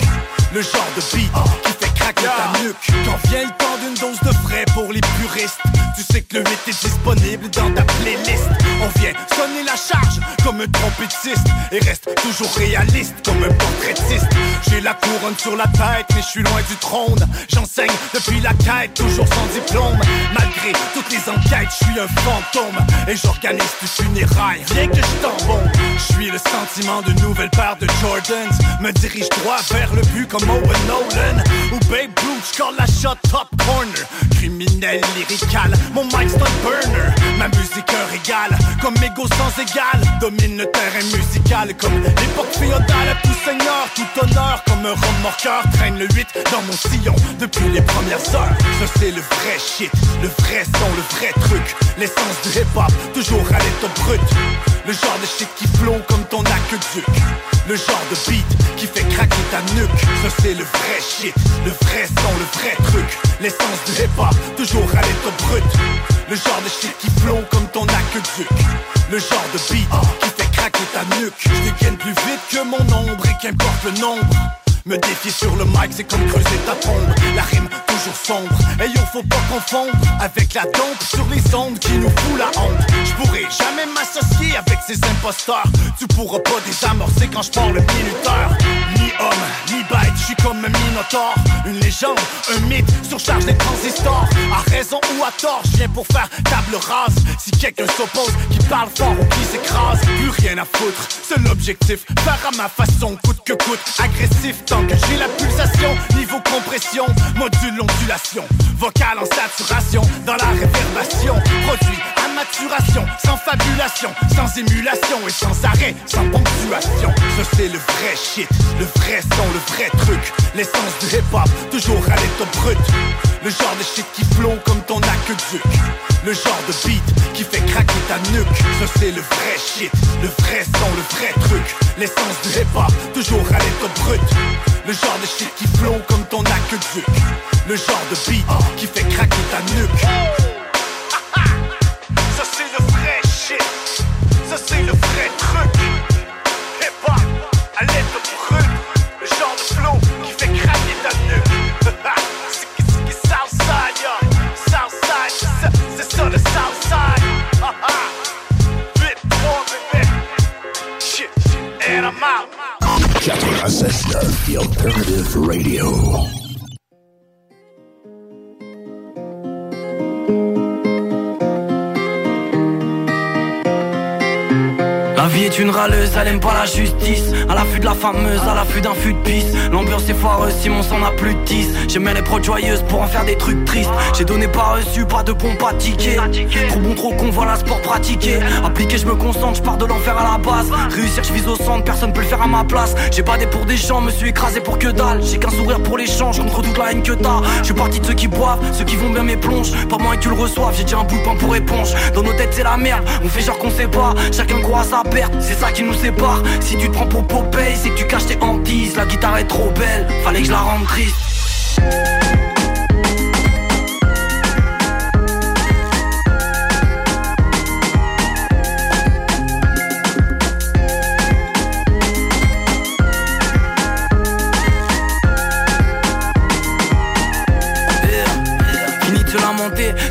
Le genre de beat qui ta nuque. Quand vient le temps d'une dose de frais pour les puristes Tu sais que le 8 est disponible dans ta playlist. On vient sonner la charge comme un trompettiste Et reste toujours réaliste comme un portraitiste. J'ai la couronne sur la tête mais je suis loin du trône. J'enseigne depuis la quête, toujours sans diplôme. Malgré toutes les enquêtes, je suis un fantôme Et j'organise du funérailles, rien que je bon. Je suis le sentiment d'une nouvelle paire de Jordans. Me dirige droit vers le but comme Owen Nolan. Ou Babe la shot top corner. Criminel lyrical, mon mic stunt burner. Ma musique un régal, comme mégot sans égal. Domine le terrain musical comme l'époque féodale. Tout seigneur, tout honneur comme un remorqueur Traîne le 8 dans mon sillon depuis les premières heures. Ça c'est le vrai shit, le vrai son, le vrai truc. L'essence du hip-hop, toujours à l'état brut. Le genre de shit qui plombe comme ton aqueduc Le genre de beat qui fait craquer ta nuque. Ça c'est le vrai shit, le vrai son, le vrai truc. L'essence du hip-hop, toujours à l'état brut. Le genre de shit qui plombe comme ton aqueduc. Le genre de beat qui fait craquer ta nuque. Je dégaine plus vite que mon ombre et qu'importe le nombre me défier sur le mic, c'est comme creuser ta tombe. La rime toujours sombre. Et yo, faut pas confondre avec la dompe sur les ondes qui nous fout la honte. Je pourrais jamais m'associer avec ces imposteurs. Tu pourras pas désamorcer quand je parle le minuteur. Homme, ni bête, je suis comme un minotaure. Une légende, un mythe, surcharge des transistors. À raison ou à tort, je viens pour faire table rase. Si quelqu'un s'oppose, qui parle fort ou qui s'écrase, plus rien à foutre. C'est l'objectif, faire à ma façon, coûte que coûte. Agressif, tant que j'ai la pulsation, niveau compression, module ondulation, vocal en saturation, dans la réverbération, produit à maturation, sans fabulation, sans émulation et sans arrêt, sans ponctuation. Ça c'est le vrai shit, le vrai son, le vrai truc, l'essence du hip-hop, toujours à l'état brut. Le genre de shit qui plombe comme ton aqueduc. Le genre de beat qui fait craquer ta nuque. Ça c'est le vrai shit, le vrai son, le vrai truc. L'essence du hip-hop, toujours à l'état brut. Le genre de shit qui plombe comme ton aqueduc. Le genre de beat qui fait craquer ta nuque. Ça c'est le vrai shit. Ça c'est le vrai truc. Hip-hop, à l'état Southside, yo. Southside, c'est ça, c'est Southside. Ha ha. Bit more, baby. Shit, and I'm out. 96.9, The Alternative Radio. La vie est une râleuse, elle aime pas la justice. À l'affût de la fameuse, à l'affût d'un fût de pisse L'ambiance est foireuse, Simon s'en a plus de 10 J'aimais les prods joyeuses pour en faire des trucs tristes. J'ai donné pas reçu, pas de bon pas Trop bon, trop con, voilà sport pratiqué. Appliqué, je me concentre, je pars de l'enfer à la base. Réussir, je vise au centre, personne peut le faire à ma place. J'ai pas pour des gens, me suis écrasé pour que dalle. J'ai qu'un sourire pour l'échange contre toute la haine que t'as. Je suis parti de ceux qui boivent, ceux qui vont bien mes plonges. Pas moins que tu le reçoives, j'ai déjà un bout de pain pour éponge. Dans nos têtes c'est la merde, on fait genre qu'on sait pas. Chacun croit à sa c'est ça qui nous sépare. Si tu te prends pour Popeye, c'est que tu caches tes hantises. La guitare est trop belle, fallait que je la rende triste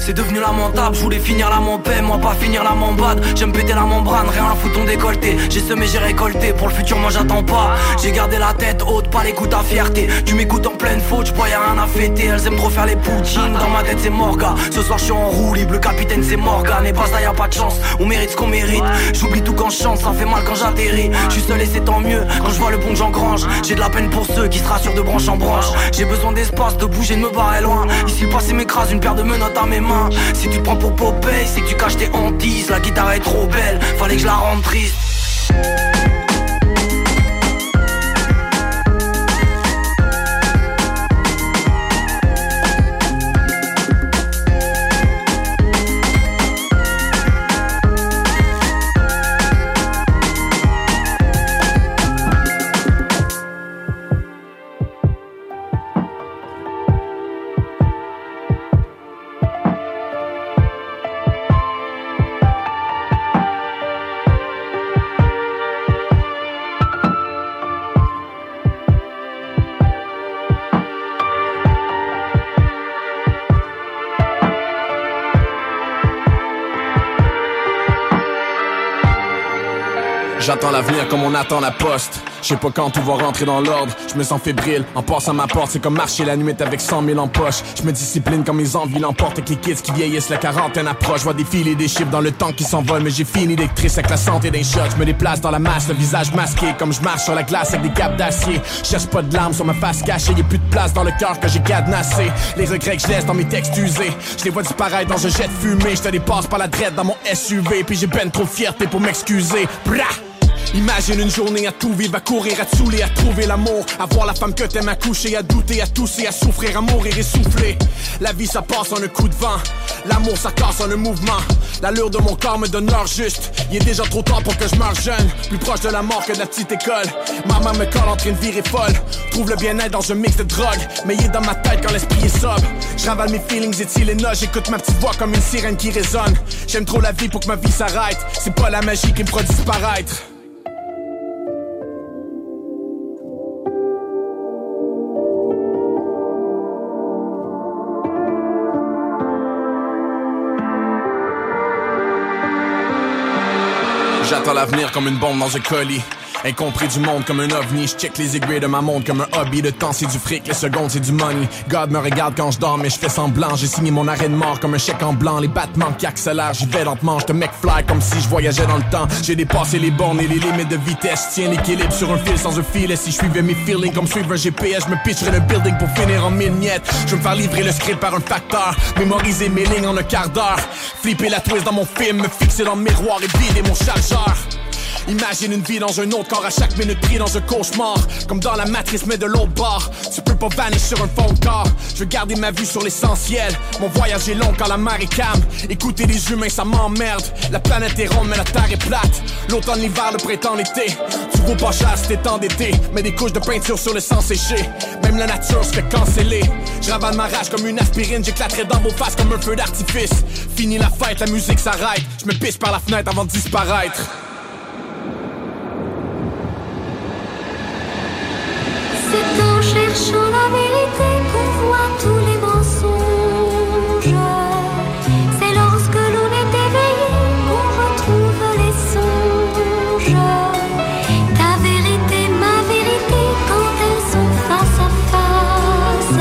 c'est devenu lamentable. Je voulais finir la paix, moi pas finir la mambade. J'aime péter la membrane, rien à foutre ton décolleté. J'ai semé, j'ai récolté. Pour le futur, moi j'attends pas. J'ai gardé la tête haute, pas l'écoute à fierté. Tu m'écoutes en pleine faute, j'bois y'a rien à fêter. Elles aiment trop faire les poutines. Dans ma tête, c'est Morga. Ce soir, je suis en roue libre. Le capitaine, c'est Morgan. Et pas ça, y a pas de chance. On mérite ce qu'on mérite. J'oublie tout quand je chante, ça fait mal quand j'atterris. Je suis seul et c'est tant mieux. Quand je vois le bon que j'engrange, j'ai de la peine pour ceux qui se rassurent de branche en branche. J'ai besoin d'espace, de bouger, de me barrer loin. Ici, le passé m'écrase, une paire de menottes à mes mains. Si tu prends pour Popeye, c'est que tu caches tes hantises. La guitare est trop belle, fallait que je la rende triste. J'attends l'avenir comme on attend la poste. Je sais pas quand tout va rentrer dans l'ordre. Je me sens fébrile en passant ma porte. C'est comme marcher la nuit avec 100 000 en poche. Je me discipline comme mes envies l'emportent. Avec les kids qui vieillissent, la quarantaine approche. Je vois défiler des chiffres dans le temps qui s'envole. Mais j'ai fini triste avec la santé d'un shot. Je me déplace dans la masse, le visage masqué. Comme je marche sur la glace avec des capes d'acier. Je Cherche pas de larmes sur ma face cachée. Y'a plus de place dans le cœur que j'ai cadenassé. Les regrets que je laisse dans mes textes usés. Je les vois disparaître dans un jet de fumée. Je te dépasse par la drette dans mon SUV. Puis j'ai peine trop fierté pour m'excuser. Brah! Imagine une journée à tout vivre, à courir, à te saouler, à trouver l'amour, à voir la femme que t'aimes, à coucher, à douter, à tousser, à souffrir, à mourir, essouffler. La vie ça passe en un coup de vent, l'amour ça casse en un mouvement. L'allure de mon corps me donne l'heure juste. Il est déjà trop tard pour que je meure jeune, plus proche de la mort que la petite école. Maman me colle en train de virer folle. Trouve le bien-être dans un mix de drogue, mais il est dans ma tête quand l'esprit est sobre. Je ravale mes feelings et Tylenol, j'écoute ma petite voix comme une sirène qui résonne. J'aime trop la vie pour que ma vie s'arrête. C'est pas la magie qui me fera disparaître. L'avenir comme une bombe dans un colis. Incompris du monde comme un ovni, je check les aiguilles de ma montre comme un hobby. Le temps c'est du fric, les secondes c'est du money. God me regarde quand je dors, mais je fais semblant. J'ai signé mon arrêt de mort comme un chèque en blanc. Les battements qui accélèrent, j'y vais lentement. Je te mec fly comme si je voyageais dans le temps. J'ai dépassé les bornes et les limites de vitesse. Tiens l'équilibre sur un fil sans un filet. Si je suivais mes feelings comme suivre un GPS, je me pitcherais le building pour finir en mille. Je me faire livrer le script par un facteur. Mémoriser mes lignes en un quart d'heure. Flipper la twist dans mon film, me fixer dans le miroir et vider mon chargeur. Imagine une vie dans un autre corps à chaque minute pris dans un cauchemar. Comme dans la matrice mais de l'autre bord. Tu peux pas vanish sur un fond de corps. Je veux garder ma vue sur l'essentiel. Mon voyage est long quand la mer est calme. Écouter les humains ça m'emmerde. La planète est ronde mais la terre est plate. L'automne, l'hiver, le printemps, l'été. Tu vaux pas cher si t'es endetté. Mais des couches de peinture sur le sang séché. Même la nature se fait canceller. Je ravale ma rage comme une aspirine. J'éclaterai dans vos faces comme un feu d'artifice. Fini la fête, la musique s'arrête. Je me pisse par la fenêtre avant de disparaître C'est en cherchant la vérité qu'on voit tous les mensonges. C'est lorsque l'on est éveillé qu'on retrouve les songes. Ta vérité, ma vérité, quand elles sont face à face.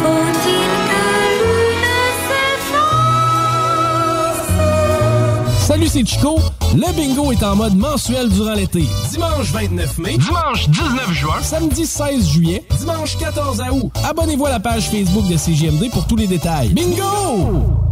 Faut-il que l'une s'efface Salut, c'est Chico. Le bingo est en mode mensuel durant l'été. Dimanche 29 mai, dimanche 19 juin, samedi 16 juillet, dimanche 14 août. Abonnez-vous à la page Facebook de CGMD pour tous les détails. Bingo!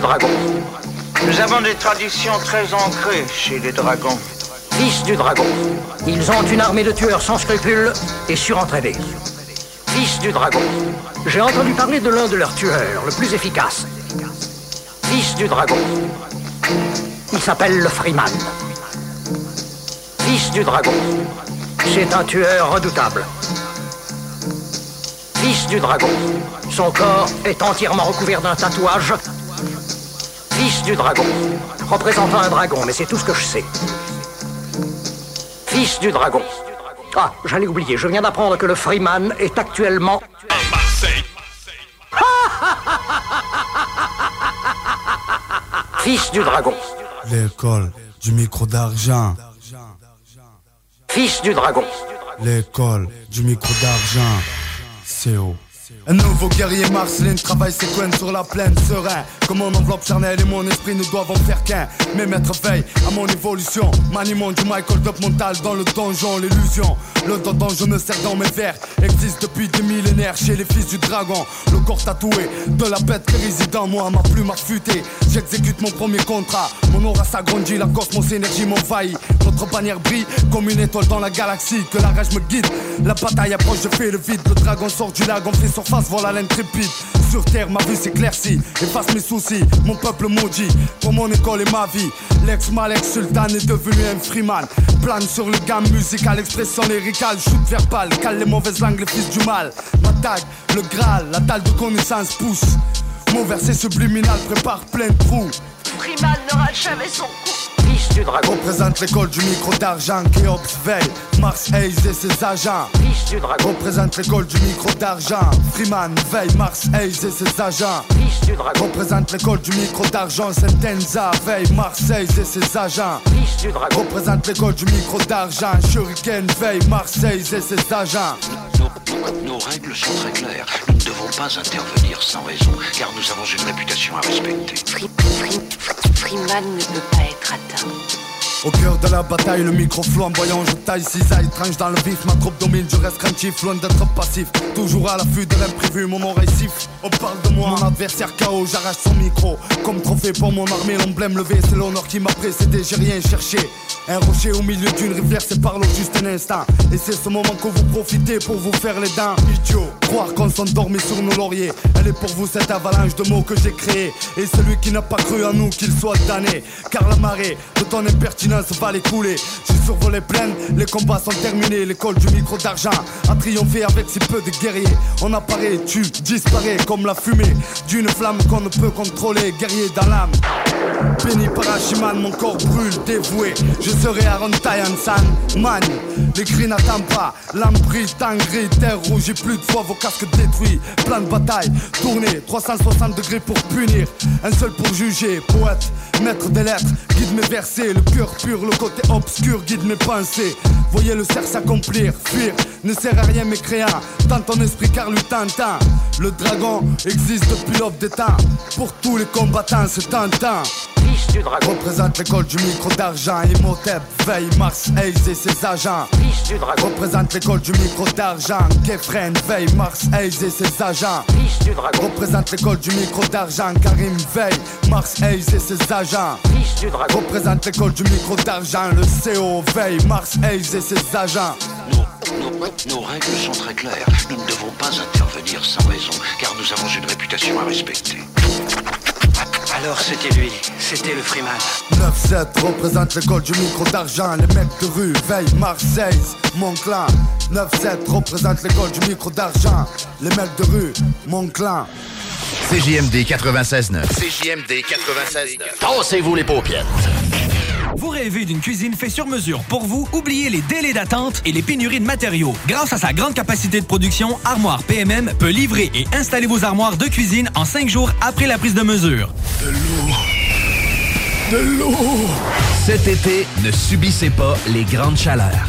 Dragon. Nous avons des traditions très ancrées chez les dragons. Fils du dragon. Ils ont une armée de tueurs sans scrupules et surentraînés. Fils du dragon. J'ai entendu parler de l'un de leurs tueurs, le plus efficace. Fils du dragon. Il s'appelle le Freeman. Fils du dragon. C'est un tueur redoutable. Fils du dragon. Son corps est entièrement recouvert d'un tatouage. Fils du dragon. Représentant un dragon, mais c'est tout ce que je sais. Fils du dragon. Ah, j'allais oublier, je viens d'apprendre que le Freeman est actuellement... <laughs> Fils du dragon. L'école du micro d'argent. Fils du dragon. L'école du micro d'argent. C'est haut. Un nouveau guerrier marceline travaille ses coins sur la plaine serein. Comme mon enveloppe charnelle et mon esprit ne doivent en faire qu'un. Mes maîtres veillent à mon évolution. Maniement du Michael Dup mental dans le donjon L'illusion, le dodon je me sers dans mes verres Existe depuis des millénaires chez les fils du dragon. Le corps tatoué de la bête qui réside en moi Ma plume affûtée, j'exécute mon premier contrat. Mon aura s'agrandit, la cosmos énergie m'envahit. Notre bannière brille comme une étoile dans la galaxie. Que la rage me guide, la bataille approche, je fais le vide. Le dragon sort du lac, on fait surface, voilà l'intrépide. Sur terre, ma vue s'éclaircit, efface mes soucis Mon peuple maudit, pour mon école et ma vie. L'ex-Malek Sultan est devenu un freeman. Plane sur le gamme musical, expression lyricale. Shoot verbal, cale les mauvaises langues, les fils du mal. Ma tag, le Graal, la dalle de connaissance pousse. Mon verset subliminal prépare plein de trous Freeman ne rate jamais son coup. Du dragon. Représente l'école du micro d'argent Kéops veille, Mars Hayes et ses agents Fils du dragon. Représente l'école du micro d'argent Freeman veille, Mars Hayes et ses agents Fils du dragon. Représente l'école du micro d'argent Sentenza veille, Mars Hayes et ses agents Fils du dragon. Représente l'école du micro d'argent Shuriken veille, Mars Hayes et ses agents Nos, règles sont très claires. Nous ne devons pas intervenir sans raison, car nous avons une réputation à respecter. Freeman ne peut pas être atteint. Au cœur de la bataille, le micro flamboyant, je taille cisaille, tranche dans le vif, ma troupe domine, je reste craintif, loin d'être passif, toujours à l'affût de l'imprévu, mon oreille siffle, on parle de moi, mon adversaire KO, j'arrache son micro, comme trophée pour mon armée, l'emblème levé, c'est l'honneur qui m'a précédé, j'ai rien cherché, un rocher au milieu d'une rivière, c'est par l'eau juste un instant, et c'est ce moment que vous profitez pour vous faire les dents, idiot, croire qu'on s'endormit sur nos lauriers, elle est pour vous cette avalanche de mots que j'ai créé, et celui qui n'a pas cru en nous, qu'il soit damné, car la marée de ton impertinence va les couler. J'ai survolé plaine, les combats sont terminés. L'école du micro d'argent a triomphé avec si peu de guerriers. On apparaît, tu disparais comme la fumée d'une flamme qu'on ne peut contrôler. Guerrier dans l'âme. Béni par Hachiman, mon corps brûle, dévoué. Je serai Aaron San, man. Les gris n'attendent pas. L'âme brille, terre rouge. Et plus de fois vos casques détruits. Plan de bataille, tourné, 360 degrés pour punir. Un seul pour juger, poète, maître des lettres, guide mes versets. Le cœur le côté obscur guide mes pensées. Voyez le cerf s'accomplir, fuir ne sert à rien mécréant. Tant ton esprit car lui t'entend. Le dragon existe depuis l'aube des temps. Pour tous les combattants, c'est tentant. Fils du dragon. Représente l'école du micro d'argent. Imhotep, veille, Mars, Hayes et ses agents. Fils du dragon. Représente l'école du micro d'argent. Kefren, veille, Mars, Hayes et ses agents. Fils du dragon. Représente l'école du micro d'argent. Karim, veille, Mars, Hayes et ses agents. Fils du dragon. Représente l'école du micro d'argent. Le CO, veille, Mars, Hayes et ses agents. Nos, nos- nos règles sont très claires. Nous ne devons pas intervenir sans raison, car nous avons une réputation à respecter. Alors c'était lui, c'était le Freeman. 9-7 représente l'école du micro d'argent Les mecs de rue, veille, Marseille, mon clan 9-7 représente l'école du micro d'argent Les mecs de rue, mon clan CJMD 96.9. CJMD 96.9. Tassez-vous les paupières. Vous rêvez d'une cuisine faite sur mesure pour vous, oubliez les délais d'attente et les pénuries de matériaux. Grâce à sa grande capacité de production, Armoire PMM peut livrer et installer vos armoires de cuisine en cinq jours après la prise de mesure. De l'eau. De l'eau. Cet été, ne subissez pas les grandes chaleurs.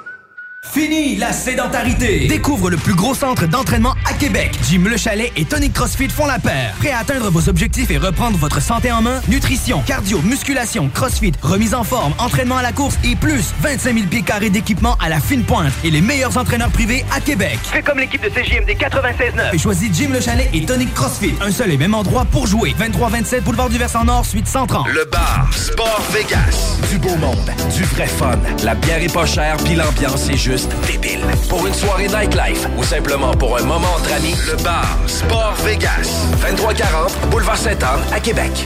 Fini la sédentarité! Découvre le plus gros centre d'entraînement à Québec. Jim Le Chalet et Tonic CrossFit font la paire. Prêt à atteindre vos objectifs et reprendre votre santé en main? Nutrition, cardio, musculation, CrossFit, remise en forme, entraînement à la course et plus 25 000 pieds carrés d'équipement à la fine pointe et les meilleurs entraîneurs privés à Québec. Fais comme l'équipe de CJMD 96.9. Et choisis Jim Le Chalet et Tonic CrossFit. Un seul et même endroit pour jouer. 23-27 Boulevard du Versant Nord, suite 130. Le bar Sport Vegas. Du beau monde, du vrai fun. La bière est pas chère, puis l'ambiance est juste débile. Pour une soirée nightlife ou simplement pour un moment entre amis, le bar Sport Vegas. 2340 Boulevard Sainte-Anne à Québec.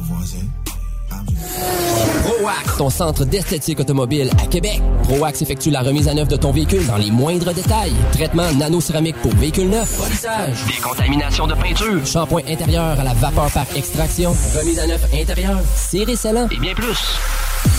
ProAx, ton centre d'esthétique automobile à Québec. ProAx effectue la remise à neuf de ton véhicule dans les moindres détails. Traitement nano-céramique pour véhicule neuf, polissage, décontamination de peinture, shampoing intérieur à la vapeur par extraction, remise à neuf intérieure, serré scellant et bien plus.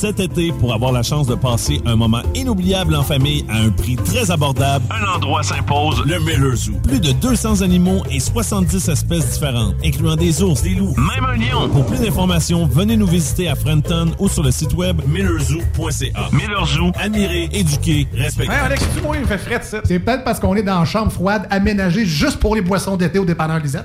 Cet été, pour avoir la chance de passer un moment inoubliable en famille à un prix très abordable, un endroit s'impose, le Miller Zoo. Plus de 200 animaux et 70 espèces différentes, incluant des ours, des loups, même un lion. Pour plus d'informations, venez nous visiter à Frenton ou sur le site web millerzoo.ca. Miller Zoo, admirer, éduquer, respecter. Hey Alex, tu moi, il me fait fret, ça. C'est peut-être parce qu'on est dans une chambre froide aménagée juste pour les boissons d'été au dépanneur Lisette.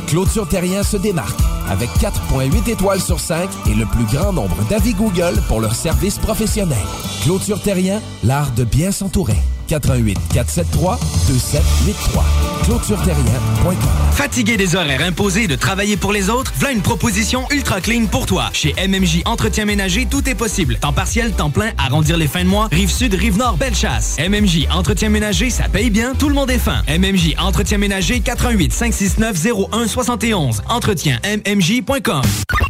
Clôture Terrien se démarque avec 4.8 étoiles sur 5 et le plus grand nombre d'avis Google pour leur service professionnel. Clôture Terrien, l'art de bien s'entourer. 88 473 2783. ClôtureTerrien.com. Fatigué des horaires imposés de travailler pour les autres, voilà une proposition ultra clean pour toi. Chez MMJ Entretien Ménager, tout est possible. Temps partiel, temps plein, arrondir les fins de mois, rive sud, rive nord, belle chasse. MMJ Entretien Ménager, ça paye bien, tout le monde est fin. MMJ Entretien Ménager, 88 569 01 71. Entretien MMJ.com.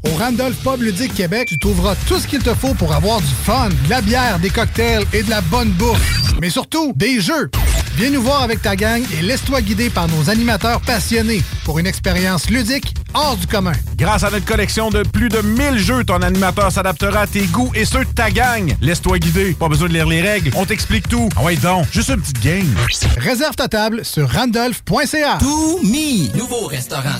Au Randolph Pub Ludique Québec, tu trouveras tout ce qu'il te faut pour avoir du fun, de la bière, des cocktails et de la bonne bouffe. Mais surtout, des jeux. Viens nous voir avec ta gang et laisse-toi guider par nos animateurs passionnés pour une expérience ludique hors du commun. Grâce à notre collection de plus de 1000 jeux, ton animateur s'adaptera à tes goûts et ceux de ta gang. Laisse-toi guider. Pas besoin de lire les règles. On t'explique tout. Ah ouais, donc, juste une petite game. Réserve ta table sur randolph.ca. To Me, nouveau restaurant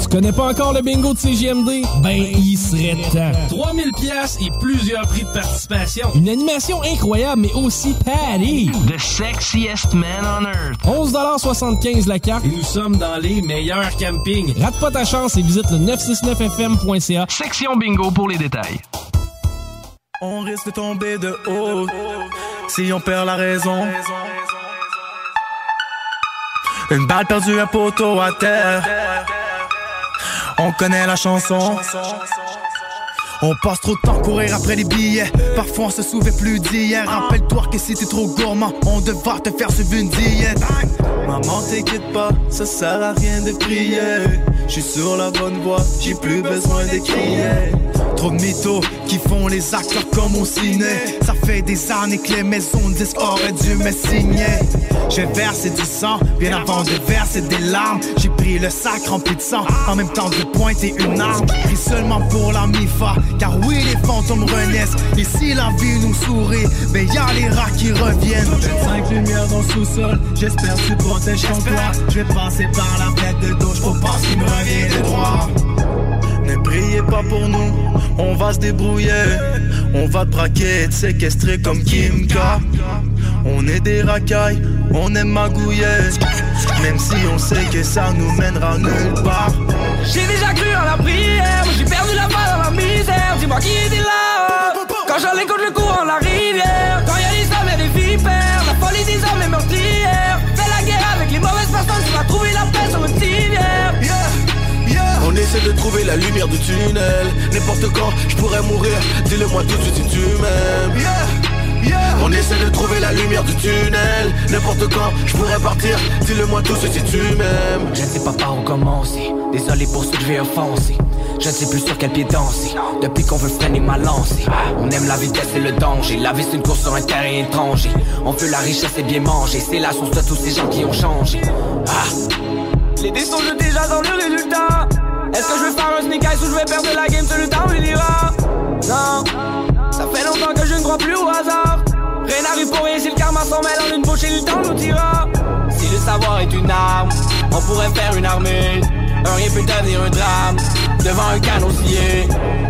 Tu connais pas encore le bingo de CGMD? Ben, il serait temps. 3000 pièces et plusieurs prix de participation. Une animation incroyable, mais aussi Patty. The sexiest man on earth. 11,75 la carte. Et nous sommes dans les meilleurs campings. Rate pas ta chance et visite le 969fm.ca. Section bingo pour les détails. On risque de tomber de haut si on perd la raison. Une balle perdue, un poteau à terre. On connaît la chanson. On passe trop de temps à courir après les billets. Parfois on se souvient plus d'hier. Rappelle-toi que si t'es trop gourmand, on devra te faire suivre une diète. Maman, t'inquiète pas, ça sert à rien de prier. Je suis sur la bonne voie, j'ai plus besoin de crier. Trop de mythos qui font les acteurs comme au ciné. Ça fait des années que les maisons de disques auraient dû me signer. J'ai versé du sang, bien avant de verser des larmes. J'ai pris le sac rempli de sang, en même temps de pointer une arme. Pris seulement pour la MIFA, car oui, les fantômes renaissent. Et si la vie nous sourit, ben y a les rats qui reviennent. 25 lumières dans le sous-sol, j'espère que tu protèges ton toit. Je vais passer par la fête de douche pour pas qu'il me revient de droit. Ne priez pas pour nous, on va se débrouiller. On va te braquer et te séquestrer comme Kim K. On est des racailles, on aime magouiller. Même si on sait que ça nous mènera nulle part. J'ai déjà cru en la prière, j'ai perdu la foi dans la misère. Dis-moi qui était là? Quand j'allais contre le courant la rivière. Quand y'a des hommes et des vipères, la folie des hommes est meurtrière. Fais la guerre avec les mauvaises personnes, tu vas trouver la paix sur une civière. On essaie de trouver la lumière du tunnel. N'importe quand, je pourrais mourir. Dis-le moi tout de suite si tu m'aimes. On essaie de trouver la lumière du tunnel. N'importe quand, je pourrais partir. Dis-le moi tout suite si tu m'aimes. Je ne sais pas par où commencer. Désolé pour ce que je vais offenser. Je ne sais plus sur quel pied danser. Depuis qu'on veut freiner ma lancée. On aime la vitesse et le danger. La vie c'est une course sur un terrain étranger. On veut la richesse et bien manger. C'est la source de tous ces gens qui ont changé. Ah. Les dés sont jetés, j'attends le résultat. Est-ce que je vais faire un sneak eyes ou je vais perdre la game? Sur le temps il ira Non, ça fait longtemps que je ne crois plus au hasard. Rien n'arrive pour rien si le karma s'en mêle en une bouche et le temps nous tira. Si le savoir est une arme, on pourrait faire une armée. Un rien peut devenir un drame devant un canon.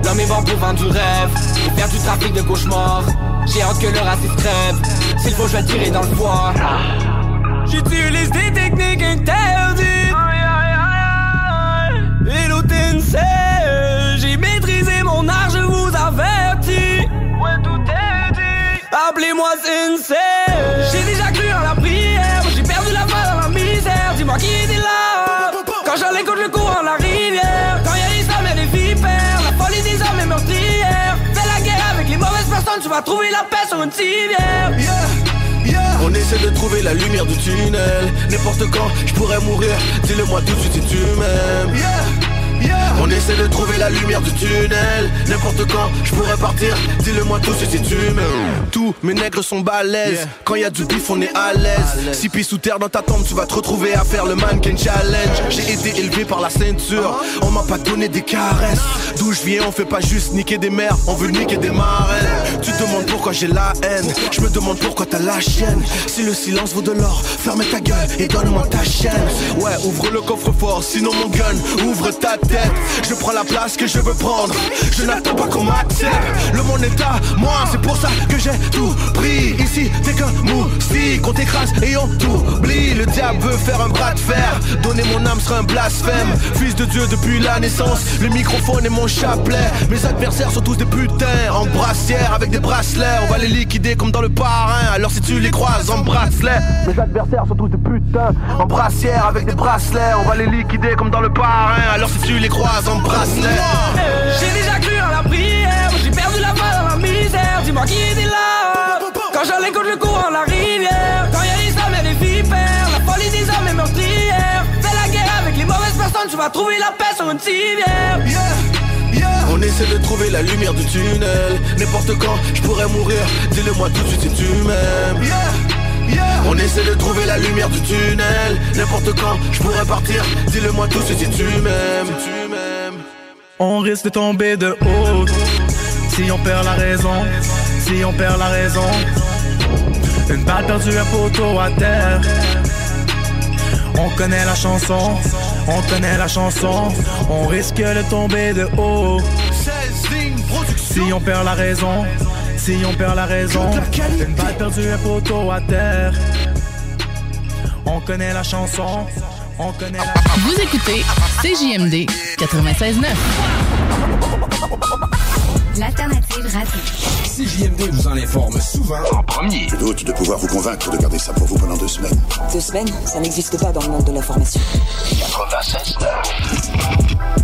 L'homme est bon pour vendre du rêve et faire du trafic de cauchemars. J'ai hâte que le racisme crève. S'il faut, je vais tirer dans le foie. J'utilise des techniques interdites. Et l'automne j'ai maîtrisé mon art, Appelez-moi sincère. J'ai déjà cru en la prière, j'ai perdu la foi dans la misère. Dis-moi qui était là. Quand j'allais contre le courant de la rivière. Quand y'a des hommes et des vipères, la folie des hommes est meurtrière. Fais la guerre avec les mauvaises personnes, tu vas trouver la paix sur une civière. On essaie de trouver la lumière du tunnel. N'importe quand, je pourrais mourir. Dis-le moi tout de suite si tu m'aimes. On essaie de trouver la lumière du tunnel. N'importe quand, je pourrais partir. Dis-le moi tout si tu m'aimes. Tous mes nègres sont balèzes. Quand y a du bif, on est à l'aise. Six pieds sous terre dans ta tombe, tu vas te retrouver à faire le mannequin challenge. J'ai été élevé par la ceinture. On m'a pas donné des caresses. D'où je viens, on fait pas juste niquer des mères, on veut niquer des marraines. Tu te demandes pourquoi j'ai la haine. Je me demande pourquoi t'as la chienne. Si le silence vaut de l'or, ferme ta gueule et donne-moi ta chaîne. Ouais, ouvre le coffre-fort, sinon mon gun, ouvre ta tête. Je prends la place que je veux prendre. Je n'attends pas qu'on m'accepte. Le monde est à moi, c'est pour ça que j'ai tout pris. Ici, t'es qu'un moustique, on t'écrase et on t'oublie. Le diable veut faire un bras de fer. Donner mon âme serait un blasphème. Fils de Dieu depuis la naissance, le microphone est mon chapelet. Mes adversaires sont tous des putains, en brassière avec des bracelets. On va les liquider comme dans le parrain. Alors si tu les croises en bracelet, mes adversaires sont tous des putains, en brassière avec des bracelets. On va les liquider comme dans le parrain. Alors si tu les croises en bracelet. J'ai déjà cru en la prière, j'ai perdu la foi dans la misère. Dis-moi qui était là quand j'allais contre le courant la rivière. Quand y'a des hommes et des vipères, la folie des hommes est meurtrière. Fais la guerre avec les mauvaises personnes, tu vas trouver la paix sur une civière. On essaie de trouver la lumière du tunnel. N'importe quand, je pourrais mourir. Dis-le moi tout de suite si tu m'aimes. On essaie de trouver la lumière du tunnel. N'importe quand, je pourrais partir. Dis-le moi tout si tu m'aimes. On risque de tomber de haut. Si on perd la raison, si on perd la raison. Une balle perdue, un poteau à terre. On connaît la chanson, on connaît la chanson, on risque de tomber de haut. Si on perd la raison, si on perd la raison, une balle perdue, un poteau à terre. On connaît la chanson, on connaît la Vous écoutez CJMD 96.9. L'alternative radio. CJMD vous en informe souvent en premier. Je doute de pouvoir vous convaincre de garder ça pour vous pendant deux semaines. Deux semaines, ça n'existe pas dans le monde de l'information. 96.9.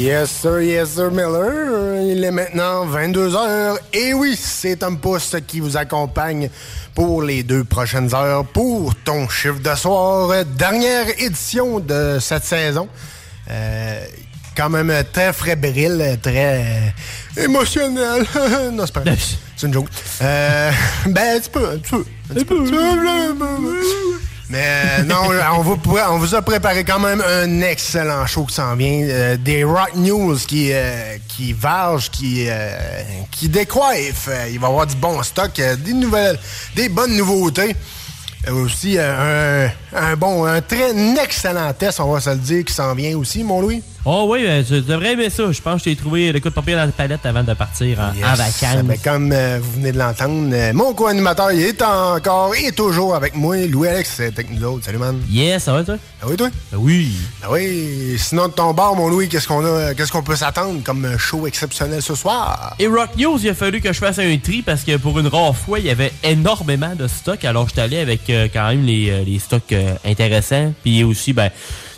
Yes sir, yes sir Miller. Il est maintenant 22h. Et oui, c'est Tom Pousse qui vous accompagne pour les deux prochaines heures pour ton chiffre de soir. Dernière édition de cette saison. Euh, quand même très fébrile, très euh, émotionnel. <laughs> non, c'est pas. C'est une joke. Euh, <laughs> ben, un petit peu, un petit peu. Un petit peu. Mais euh, non, on vous, a préparé quand même un excellent show qui s'en vient. Euh, des rock news qui, euh, qui vargent, qui, euh, qui Il va y avoir du bon stock, des nouvelles, des bonnes nouveautés. Aussi un, un bon, un très excellent test, on va se le dire, qui s'en vient aussi, mon Louis. Oh oui, ben, tu devrais aimer ça. Je pense que je t'ai trouvé le coup de papier dans la palette avant de partir en, vacances. Ben, comme euh, vous venez de l'entendre, euh, mon co-animateur il est encore et toujours avec moi. Louis-Alex, c'est avec nous autres. Salut, man. Yes, ça va, toi? Ah oui, toi? oui. Ah oui. Sinon, de ton bar, mon Louis, qu'est-ce qu'on a, qu'est-ce qu'on peut s'attendre comme euh, show exceptionnel ce soir? Et Rock News, il a fallu que je fasse un tri parce que pour une rare fois, il y avait énormément de stocks. Alors, j'étais allé avec euh, quand même les, euh, les stocks euh, intéressants. Puis aussi, ben,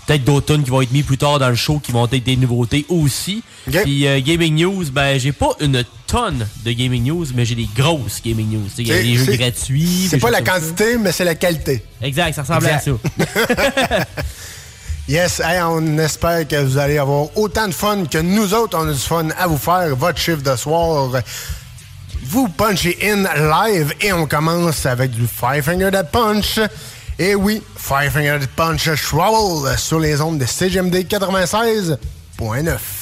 peut-être d'autres tunes qui vont être mis plus tard dans le show qui vont être des nouveautés aussi. Puis euh, Gaming News, ben, j'ai pas une tonne de Gaming News, mais j'ai des grosses Gaming News. Il y a C'est- des jeux gratuits. C'est pas la ça. quantité, mais c'est la qualité. Exact, ça ressemble à ça. <laughs> Yes, hey, on espère que vous allez avoir autant de fun que nous autres, on a du fun à vous faire. Votre chiffre de soir, vous punchez in live et on commence avec du Five Finger Dead Punch. Et oui, Five Finger Punch Trouble sur les ondes de CGMD 96.9.